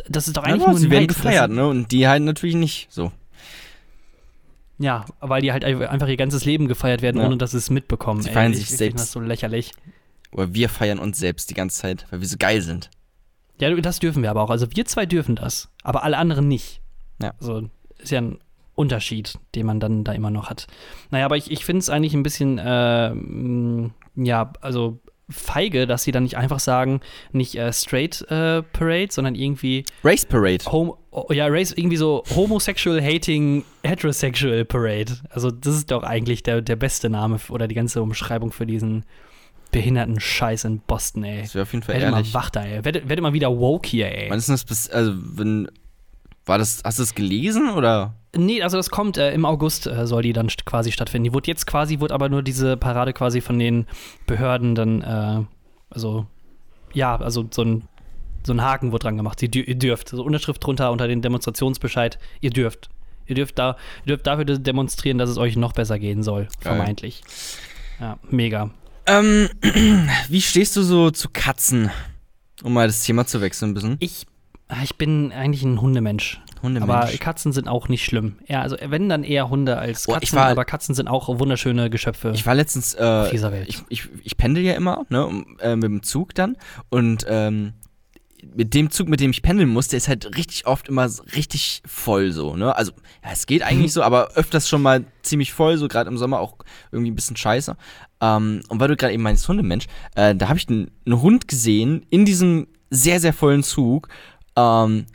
das ist doch eigentlich Ja, nur sie werden Neid. Das- gefeiert, ne? Und die halt natürlich nicht so. Ja, weil die halt einfach ihr ganzes Leben gefeiert werden, Ja. ohne dass sie es mitbekommen. Sie feiern ich, sich selbst. Das so lächerlich. Aber wir feiern uns selbst die ganze Zeit, weil wir so geil sind. Ja, das dürfen wir aber auch. Also wir zwei dürfen das, aber alle anderen nicht. Ja. Also ist ja ein Unterschied, den man dann da immer noch hat. Naja, aber ich, ich finde es eigentlich ein bisschen, äh, ja, also feige, dass sie dann nicht einfach sagen, nicht äh, Straight äh, Parade, sondern irgendwie Race Parade. Hom oh, ja, Race, irgendwie so Homosexual Hating Heterosexual Parade. Also das ist doch eigentlich der, der beste Name oder die ganze Umschreibung für diesen behinderten Scheiß in Boston, ey. Das wäre auf jeden Fall mal ehrlich. wach da, ey. Werdet, werdet mal wieder woke hier, ey. Wann ist das bis, also, wenn, war das, hast du es gelesen oder? Nee, also das kommt äh, im August äh, soll die dann st quasi stattfinden. Die wurde jetzt quasi, wurde aber nur diese Parade quasi von den Behörden dann, äh, also, ja, also so ein, so ein Haken wurde dran gemacht. Sie ihr dürft, so Unterschrift drunter unter den Demonstrationsbescheid, ihr dürft. Ihr dürft, da, ihr dürft dafür de- demonstrieren, dass es euch noch besser gehen soll, Geil. vermeintlich. Ja, mega. Ähm, wie stehst du so zu Katzen? Um mal das Thema zu wechseln ein bisschen. Ich, ich bin eigentlich ein Hundemensch. Hundemensch. Aber Katzen sind auch nicht schlimm. Ja, also wenn dann eher Hunde als Oh, Katzen, ich war- aber Katzen sind auch wunderschöne Geschöpfe. Ich war letztens, äh, dieser Welt. ich, ich, ich pendel ja immer, ne, um, äh, mit dem Zug dann und ähm, mit dem Zug, mit dem ich pendeln muss, der ist halt richtig oft immer richtig voll so, ne? Also, ja, es geht eigentlich so, aber öfters schon mal ziemlich voll, so gerade im Sommer auch irgendwie ein bisschen scheiße. Ähm, und weil du gerade eben meinst, Hundemensch, äh, da habe ich einen einen Hund gesehen in diesem sehr, sehr vollen Zug. Ähm,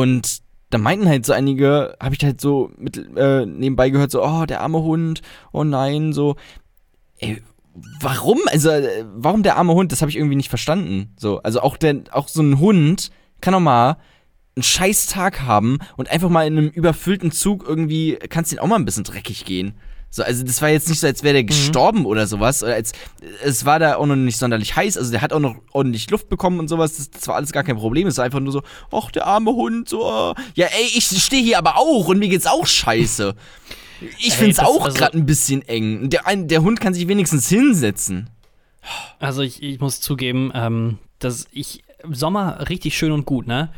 und da meinten halt so einige, habe ich halt so mit, äh, nebenbei gehört, so, oh, der arme Hund, oh nein, so. Ey, warum? Also, äh, warum der arme Hund? Das habe ich irgendwie nicht verstanden. So, also auch, der, auch so ein Hund kann doch mal einen scheiß Tag haben und einfach mal in einem überfüllten Zug irgendwie, kannst den auch mal ein bisschen dreckig gehen. So, also das war jetzt nicht so, als wäre der gestorben oder sowas. Oder als, es war da auch noch nicht sonderlich heiß, also der hat auch noch ordentlich Luft bekommen und sowas. Das, das war alles gar kein Problem. Es war einfach nur so, ach, der arme Hund, so. Ja, ey, ich stehe hier aber auch und mir geht's auch scheiße. Ich Ey, find's auch also- gerade ein bisschen eng. Der, der Hund kann sich wenigstens hinsetzen. Also ich, ich muss zugeben, ähm, dass ich Sommer richtig schön und gut, ne?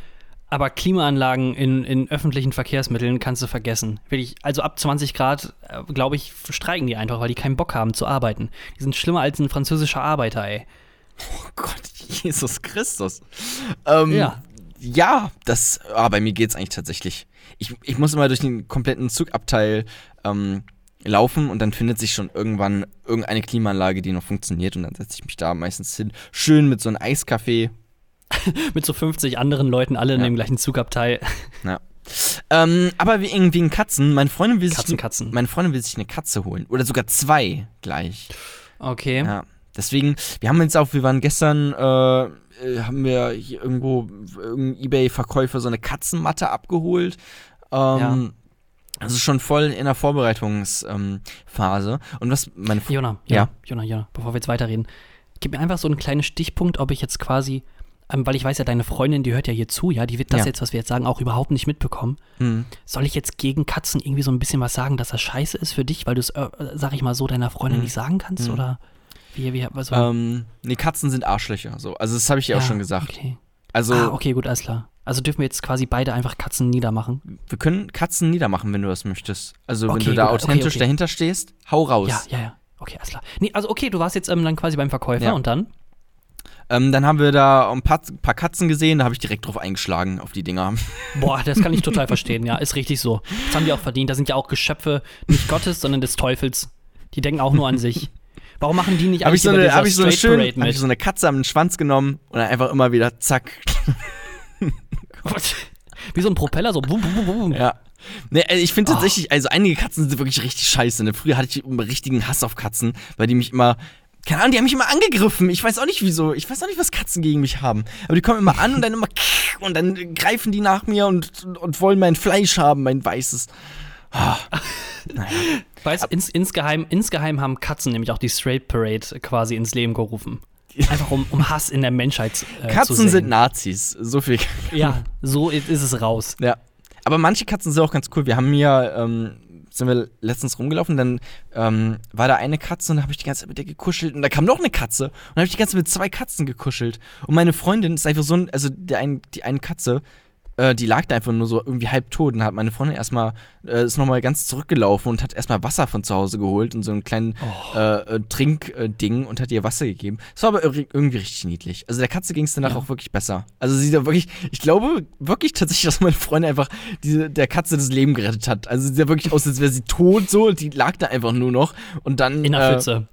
Aber Klimaanlagen in, in öffentlichen Verkehrsmitteln kannst du vergessen. Wirklich, also ab 20 Grad, äh, glaube ich, streiken die einfach, weil die keinen Bock haben zu arbeiten. Die sind schlimmer als ein französischer Arbeiter, ey. Oh Gott, Jesus Christus. Ähm, Ja. Ja, das, ah, bei mir geht's eigentlich tatsächlich. Ich, ich muss immer durch den kompletten Zugabteil ähm, laufen und dann findet sich schon irgendwann irgendeine Klimaanlage, die noch funktioniert und dann setze ich mich da meistens hin. Schön mit so einem Eiskaffee. Mit so 50 anderen Leuten, alle in Ja. dem gleichen Zugabteil. Ja. Ähm, aber wegen, wegen Katzen, meine Freundin will Katzen, sich, Katzen. meine Freundin will sich eine Katze holen oder sogar zwei gleich. Okay. Ja. Deswegen, wir haben jetzt auch, wir waren gestern, äh, äh, haben wir hier irgendwo Ebay-Verkäufer so eine Katzenmatte abgeholt. Ähm, Also schon voll in der Vorbereitungsphase. Ähm, und was meine F Jona, Ja. Jona, Jona, Jona, bevor wir jetzt weiterreden, gib mir einfach so einen kleinen Stichpunkt, ob ich jetzt quasi ähm, weil ich weiß ja, deine Freundin, die hört ja hier zu, ja, die wird das Ja. jetzt, was wir jetzt sagen, auch überhaupt nicht mitbekommen. Hm. Soll ich jetzt gegen Katzen irgendwie so ein bisschen was sagen, dass das scheiße ist für dich, weil du es, äh, sag ich mal so, deiner Freundin Mhm. nicht sagen kannst? Mhm. Oder wie, wie, also, Ähm, nee, Katzen sind Arschlöcher. So. Also, das habe ich ja auch schon gesagt. Okay. Also, ah, okay, gut, alles klar. Also dürfen wir jetzt quasi beide einfach Katzen niedermachen? wir können Katzen niedermachen, wenn du das möchtest. Also, wenn Okay, du da gut, okay, authentisch okay. dahinter stehst, hau raus. Ja, ja, ja. Okay, alles klar. Nee, also okay, du warst jetzt ähm, dann quasi beim Verkäufer Ja. und dann? Ähm, dann haben wir da ein paar, paar Katzen gesehen, da habe ich direkt drauf eingeschlagen, auf die Dinger. Boah, das kann ich total verstehen, ja, ist richtig so. Das haben die auch verdient. Da sind ja auch Geschöpfe nicht Gottes, sondern des Teufels. Die denken auch nur an sich. Warum machen die nicht Habe ich, so eine, hab ich so eine schön, Parade hab ich mit? so eine Katze am Schwanz genommen und dann einfach immer wieder zack. Wie so ein Propeller, so bum, bum, bum, bum. Ja. Nee, äh, ich Oh. finde tatsächlich, also einige Katzen sind wirklich richtig scheiße. Ne? Früher hatte ich immer richtigen Hass auf Katzen, weil die mich immer. Keine Ahnung, die haben mich immer angegriffen. Ich weiß auch nicht wieso. Ich weiß auch nicht, was Katzen gegen mich haben. Aber die kommen immer an und dann immer und dann greifen die nach mir und, und wollen mein Fleisch haben, mein weißes. Ah. naja. Weißt, ins, insgeheim, insgeheim haben Katzen nämlich auch die Straight Parade quasi ins Leben gerufen. Einfach um, um Hass in der Menschheit äh, zu Katzen sehen. sind Nazis. So viel. Ja, so ist ist es raus. Ja. Aber manche Katzen sind auch ganz cool. Wir haben hier, ähm, sind wir letztens rumgelaufen, dann ähm, war da eine Katze und da habe ich die ganze Zeit mit der gekuschelt und da kam noch eine Katze und dann habe ich die ganze Zeit mit zwei Katzen gekuschelt. Und meine Freundin ist einfach so ein, also der ein, die eine Katze, äh, die lag da einfach nur so irgendwie halb tot und hat meine Freundin erstmal, äh, ist nochmal ganz zurückgelaufen und hat erstmal Wasser von zu Hause geholt und so einen kleinen Oh. äh, äh, Trinkding und hat ihr Wasser gegeben. Das war aber irgendwie richtig niedlich. Also der Katze ging es danach Ja. auch wirklich besser. Also sie da wirklich, ich glaube wirklich tatsächlich, dass meine Freundin einfach diese, der Katze das Leben gerettet hat. Also sie sah wirklich aus, als wäre sie tot so, die lag da einfach nur noch und dann. In der äh, Pfütze.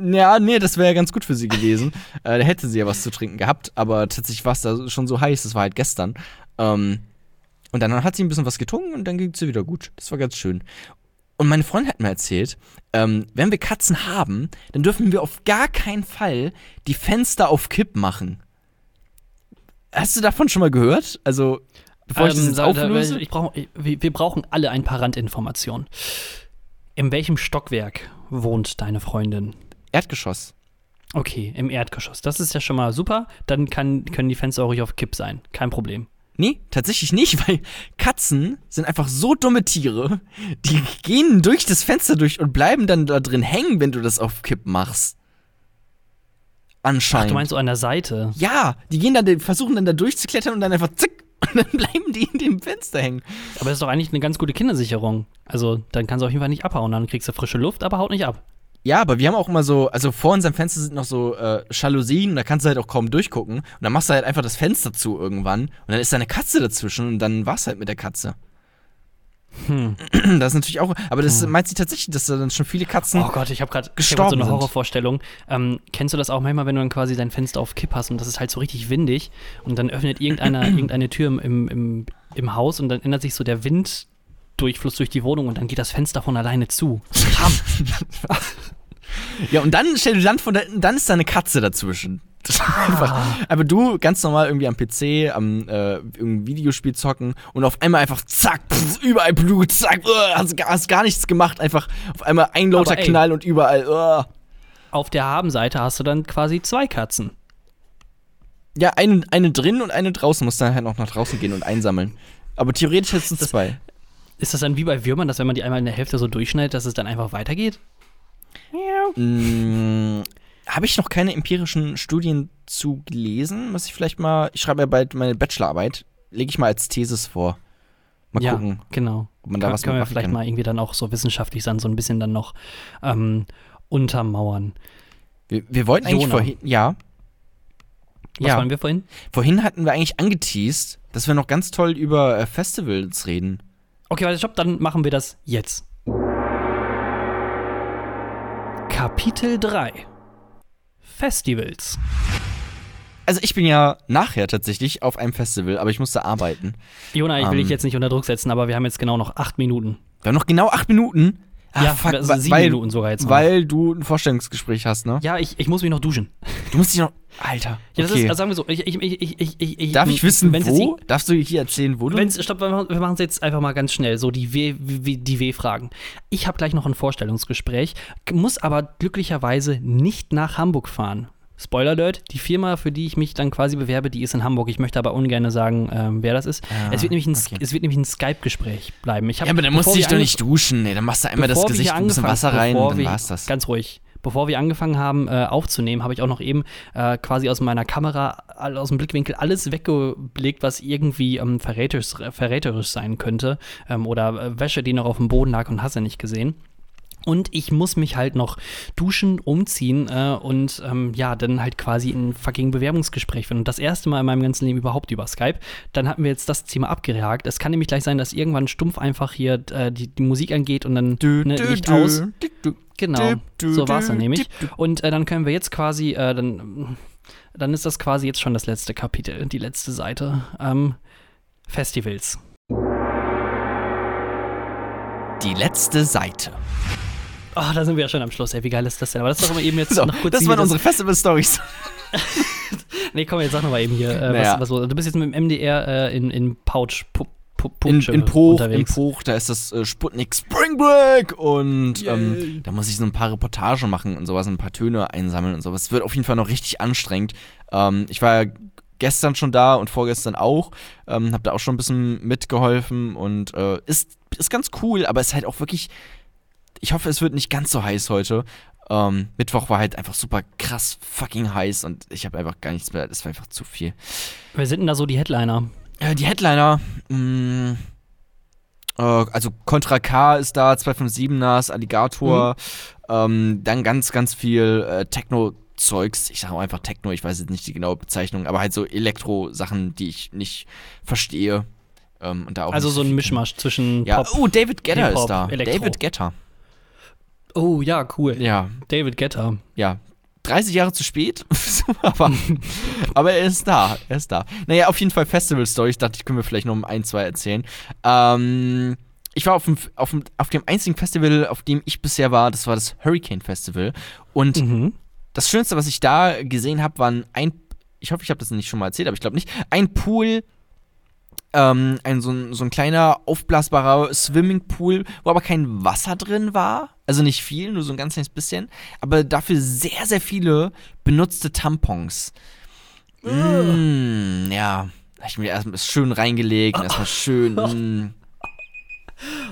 ja, nee, das wäre ja ganz gut für sie gewesen. äh, da hätte sie ja was zu trinken gehabt, aber tatsächlich war es da schon so heiß, das war halt gestern. Ähm, und dann hat sie ein bisschen was getrunken und dann ging es ihr wieder gut. Das war ganz schön. Und meine Freundin hat mir erzählt, ähm, wenn wir Katzen haben, dann dürfen wir auf gar keinen Fall die Fenster auf Kipp machen. Hast du davon schon mal gehört? Also, bevor ich das Ähm, jetzt auflöse? ich brauch, ich- wir wir brauchen alle ein paar Randinformationen. In welchem Stockwerk wohnt deine Freundin? Erdgeschoss. Okay, im Erdgeschoss. Das ist ja schon mal super. Dann kann, können die Fenster auch ruhig auf Kipp sein. Kein Problem. Nee, tatsächlich nicht, weil Katzen sind einfach so dumme Tiere, die gehen durch das Fenster durch und bleiben dann da drin hängen, wenn du das auf Kipp machst. Ach, Anscheinend. du meinst so an der Seite. ja, die gehen dann, die versuchen dann da durchzuklettern und dann einfach zick und dann bleiben die in dem Fenster hängen. Aber das ist doch eigentlich eine ganz gute Kindersicherung. Also, dann kannst du auf jeden Fall nicht abhauen. Dann kriegst du frische Luft, aber haut nicht ab. Ja, aber wir haben auch immer so, also vor unserem Fenster sind noch so äh, Jalousien, da kannst du halt auch kaum durchgucken. Und dann machst du halt einfach das Fenster zu irgendwann und dann ist da eine Katze dazwischen und dann war's halt mit der Katze. Hm. Das ist natürlich auch, aber das meint sie tatsächlich, dass da dann schon viele Katzen. Oh Gott, ich habe gerade so gestorben eine. Horrorvorstellung. Ähm, kennst du das auch manchmal, wenn du dann quasi dein Fenster auf Kipp hast und das ist halt so richtig windig und dann öffnet irgendeiner irgendeine Tür im, im, im, Haus und dann ändert sich so der Winddurchfluss durch die Wohnung und dann geht das Fenster von alleine zu. Bam. Ja, und dann stell dir dann vor, da- dann ist da eine Katze dazwischen. Einfach, aber du ganz normal irgendwie am PC, am äh, irgendein Videospiel zocken und auf einmal einfach zack, pff, überall Blut, zack, uh, hast, gar- hast gar nichts gemacht, einfach auf einmal ein lauter ey. Knall und überall. Uh. Auf der Habenseite hast du dann quasi zwei Katzen. Ja, eine, eine drin und eine draußen, muss dann halt noch nach draußen gehen und einsammeln. Aber theoretisch hättest du zwei. Ist das dann wie bei Würmern, dass wenn man die einmal in der Hälfte so durchschneidet, dass es dann einfach weitergeht? Mm, Habe ich noch keine empirischen Studien zu gelesen? Muss ich vielleicht mal, ich schreibe ja bald meine Bachelorarbeit, lege ich mal als Thesis vor. Mal ja, gucken, genau. ob man da Kann, was können wir machen vielleicht kann. mal irgendwie dann auch so wissenschaftlich dann so ein bisschen dann noch ähm, untermauern. Wir, wir wollten eigentlich vorhin, ja, Was Ja. wollen wir vorhin? vorhin hatten wir eigentlich angeteased, dass wir noch ganz toll über äh, Festivals reden. Okay, warte, stopp, dann machen wir das jetzt. Kapitel 3 Festivals. Also ich bin ja nachher tatsächlich auf einem Festival, aber ich musste arbeiten. Jona, ich will Ähm. dich jetzt nicht unter Druck setzen, aber wir haben jetzt genau noch acht Minuten. Wir haben noch genau acht Minuten. Ah, ja, fuck, also sieben weil, Minuten sogar jetzt. Weil du ein Vorstellungsgespräch hast, ne? ja, ich, ich muss mich noch duschen. Du musst dich noch. Alter. Ja, das okay. ist, also sagen wir so, ich, ich, ich, ich, ich, ich, Darf ich wissen, jetzt wo? Darfst du hier erzählen, wo du? Wenn's, stopp, wir machen- es jetzt einfach mal ganz schnell, so die W- die W-Fragen. Ich habe gleich noch ein Vorstellungsgespräch, muss aber glücklicherweise nicht nach Hamburg fahren, Spoiler Alert, die Firma, für die ich mich dann quasi bewerbe, die ist in Hamburg. Ich möchte aber ungern sagen, ähm, wer das ist. Ah, es wird nämlich ein, okay. es wird nämlich ein Skype-Gespräch bleiben. Ich hab, Ja, aber dann musst du dich doch nicht duschen. Nee, dann machst du einmal das Gesicht ein bisschen Wasser rein und dann war's das. Ganz ruhig. Bevor wir angefangen haben äh, aufzunehmen, habe ich auch noch eben äh, quasi aus meiner Kamera, aus dem Blickwinkel alles weggeblickt, was irgendwie ähm, verräterisch, verräterisch sein könnte. Ähm, oder äh, Wäsche, die noch auf dem Boden lag und hast du nicht gesehen. Und ich muss mich halt noch duschen, umziehen äh, und ähm, ja, dann halt quasi ein fucking Bewerbungsgespräch führen. Und das erste Mal in meinem ganzen Leben überhaupt über Skype. Dann hatten wir jetzt das Thema abgehakt. Es kann nämlich gleich sein, dass irgendwann stumpf einfach hier äh, die, die Musik angeht und dann ne, Licht aus. Genau, so war es dann nämlich. Und äh, dann können wir jetzt quasi, äh, dann, dann ist das quasi jetzt schon das letzte Kapitel, die letzte Seite. Ähm, Festivals. Die letzte Seite. Oh, da sind wir ja schon am Schluss, ey, wie geil ist das denn? Aber das ist doch mal eben jetzt So, noch kurz. das waren wir unsere Festival-Stories. Nee, komm, jetzt sag noch mal eben hier. Äh, Naja. was, was, du bist jetzt mit dem MDR äh, in, in Pouch, In, in Poch, in. Poch, da ist das äh, Sputnik Spring Break und Yay. ähm, da muss ich so ein paar Reportagen machen und sowas, ein paar Töne einsammeln und sowas. Es wird auf jeden Fall noch richtig anstrengend. Ähm, ich war ja gestern schon da und vorgestern auch, ähm, hab da auch schon ein bisschen mitgeholfen und äh, ist, ist ganz cool, aber ist halt auch wirklich, ich hoffe, es wird nicht ganz so heiß heute. Ähm, Mittwoch war halt einfach super krass fucking heiß und ich habe einfach gar nichts mehr, das war einfach zu viel. Wer sind denn da so die Headliner? Äh, die Headliner, mh, äh, also Contra K ist da, 257 Nas, Alligator, ähm, dann ganz, ganz viel äh, Techno-Zeugs. Ich sage auch einfach Techno, ich weiß jetzt nicht die genaue Bezeichnung, aber halt so Elektro-Sachen, die ich nicht verstehe. Ähm, und da auch Also so ein Mischmasch zwischen. Ja, Pop. oh, David Hip-Hop, ist da. Elektro. David Guetta. Oh ja, cool. Ja, David Guetta. ja. 30 Jahre zu spät, aber, aber er ist da, er ist da. Naja, auf jeden Fall Festival Story. Ich dachte, ich könnte mir vielleicht noch um ein, zwei erzählen. Ähm, ich war auf dem, auf, dem, auf dem einzigen Festival, auf dem ich bisher war, das war das Hurricane Festival. Und Mhm. das Schönste, was ich da gesehen habe, waren ein, ich hoffe, ich habe das nicht schon mal erzählt, aber ich glaube nicht, ein Pool, ähm, ein, so, ein, so ein kleiner aufblasbarer Swimmingpool, wo aber kein Wasser drin war. Also nicht viel, nur so ein ganz kleines bisschen. Aber dafür sehr, sehr viele benutzte Tampons. Mm, ja. Da hab ich mir erstmal schön reingelegt und erstmal schön. Mm.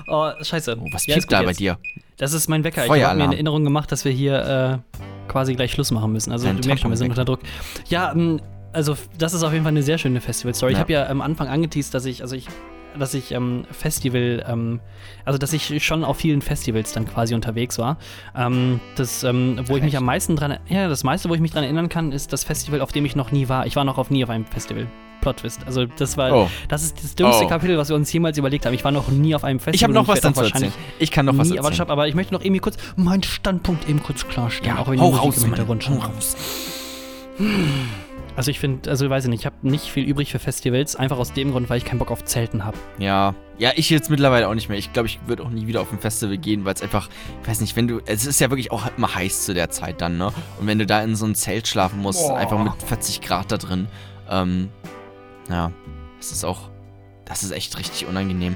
Oh, scheiße. Oh, was piept da bei jetzt. dir? Das ist mein Wecker. Ich habe mir in Erinnerung gemacht, dass wir hier äh, quasi gleich Schluss machen müssen. Also Dein du merkst schon, wir sind unter Druck. Ja, ähm, also das ist auf jeden Fall eine sehr schöne Festival-Story. Ich Ja. habe ja am Anfang angeteased, dass ich, also ich, dass ich ähm, Festival, ähm, also dass ich schon auf vielen Festivals dann quasi unterwegs war. Ähm, das, ähm, wo ich mich am meisten dran, ja, das meiste, wo ich mich dran erinnern kann, ist das Festival, auf dem ich noch nie war. Ich war noch auf nie auf einem Festival. Plot Twist. Also das war, Oh. das ist das dümmste Oh. Kapitel, was wir uns jemals überlegt haben. Ich war noch nie auf einem Festival. Ich habe noch was werd dann auch zu erzählen. wahrscheinlich Ich kann noch was erzählen. stopp, aber ich möchte noch irgendwie kurz meinen Standpunkt eben kurz klarstellen, Ja, auch wenn die hau Musik raus, im Hintergrund schon. raus. Also ich finde, also ich weiß nicht, ich habe nicht viel übrig für Festivals, einfach aus dem Grund, weil ich keinen Bock auf Zelten habe. Ja, ja, ich jetzt mittlerweile auch nicht mehr. Ich glaube, ich würde auch nie wieder auf ein Festival gehen, weil es einfach, ich weiß nicht, wenn du, es ist ja wirklich auch immer heiß zu der Zeit dann, ne? Und wenn du da in so ein Zelt schlafen musst, Boah. einfach mit 40 Grad da drin, ähm, ja, das ist auch, das ist echt richtig unangenehm.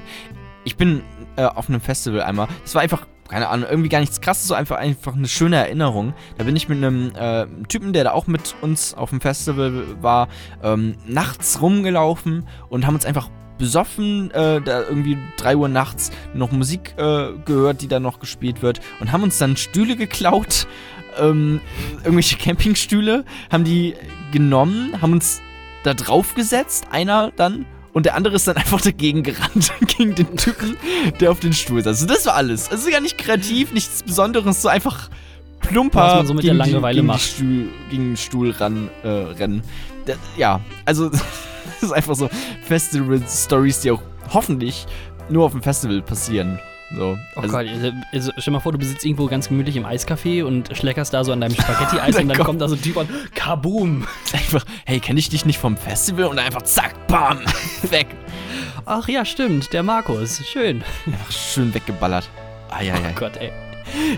Ich bin äh, auf einem Festival einmal, das war einfach, keine Ahnung, irgendwie gar nichts krasses, so einfach, einfach eine schöne Erinnerung. Da bin ich mit einem äh, Typen, der da auch mit uns auf dem Festival war, ähm, nachts rumgelaufen und haben uns einfach besoffen, äh, da irgendwie 3 Uhr nachts noch Musik äh, gehört, die da noch gespielt wird und haben uns dann Stühle geklaut, ähm, irgendwelche Campingstühle, haben die genommen, haben uns da drauf gesetzt, einer dann und der andere ist dann einfach dagegen gerannt, gegen den Typen, der auf den Stuhl saß. Also das war alles. Also gar nicht kreativ, nichts Besonderes, so einfach plumper Was man so mit der gegen Langeweile die, gegen macht. Stuhl, gegen den Stuhl ran, äh, rennen. Da, ja, also das ist einfach so Festival-Stories, die auch hoffentlich nur auf dem Festival passieren. So. Oh also, Gott, also, also, stell mal vor, du besitzt irgendwo ganz gemütlich im Eiscafé und schleckerst da so an deinem Spaghetti-Eis und dann kommt da so ein Typ und kaboom. einfach, hey, kenne ich dich nicht vom Festival? Und einfach zack, bam, weg. Ach ja, stimmt, der Markus, schön. Einfach schön weggeballert. Eieiei. Oh Gott, ey.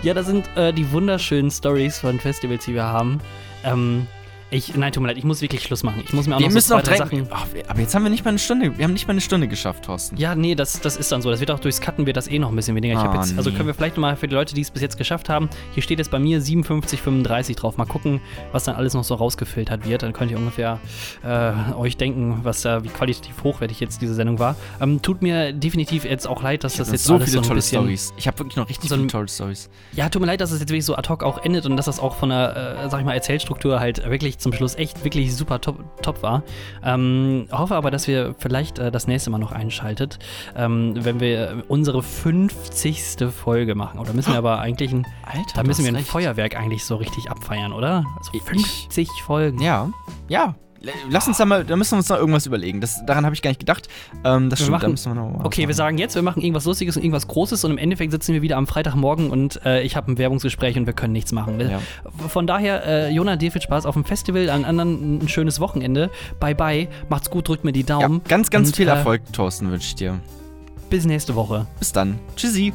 Ja, das sind äh, die wunderschönen Stories von Festivals, die wir haben. Ähm, Ich, nein, tut mir leid, ich muss wirklich Schluss machen. Ich muss mir auch Wir noch müssen so zwei, drei. Sachen. Ach, aber jetzt haben wir nicht mal eine Stunde. Wir haben nicht mal eine Stunde geschafft, Thorsten. Ja, nee, das, das ist dann so. Das wird auch durchs Cutten wird das eh noch ein bisschen weniger. Ich Ah, jetzt, also können wir vielleicht mal für die Leute, die es bis jetzt geschafft haben, hier steht jetzt bei mir 57,35 drauf. Mal gucken, was dann alles noch so rausgefiltert wird. Dann könnt ihr ungefähr äh, euch denken, was da, wie qualitativ hochwertig jetzt diese Sendung war. Ähm, tut mir definitiv jetzt auch leid, dass das Das jetzt so alles viele so ein tolle bisschen. Stories. Ich habe wirklich noch richtig so ein- viele tolle Stories. Ja, tut mir leid, dass es jetzt wirklich so ad hoc auch endet und dass das auch von der, äh, sag ich mal, Erzählstruktur halt wirklich zum Schluss echt wirklich super top, top war. Ähm, hoffe aber, dass wir vielleicht äh, das nächste Mal noch einschaltet, ähm, wenn wir unsere 50. Folge machen. Oder müssen wir aber eigentlich ein, Alter, da müssen wir ein Feuerwerk eigentlich so richtig abfeiern, oder? Also Ich- 50 Folgen. Ja, ja. Lass uns da mal, da müssen wir uns noch irgendwas überlegen. Das, daran habe ich gar nicht gedacht. Ähm, das Wir stimmt, da machen- müssen wir noch mal Okay, wir sagen jetzt, wir machen irgendwas Lustiges und irgendwas Großes und im Endeffekt sitzen wir wieder am Freitagmorgen und äh, ich habe ein Werbungsgespräch und wir können nichts machen. Ja. Von daher, äh, Jona, dir viel Spaß auf dem Festival, an anderen ein schönes Wochenende. Bye bye, macht's gut, drückt mir die Ja, Daumen. ganz, ganz Und, viel äh, Erfolg, Thorsten, wünsche ich dir. Bis nächste Woche. Bis dann. Tschüssi.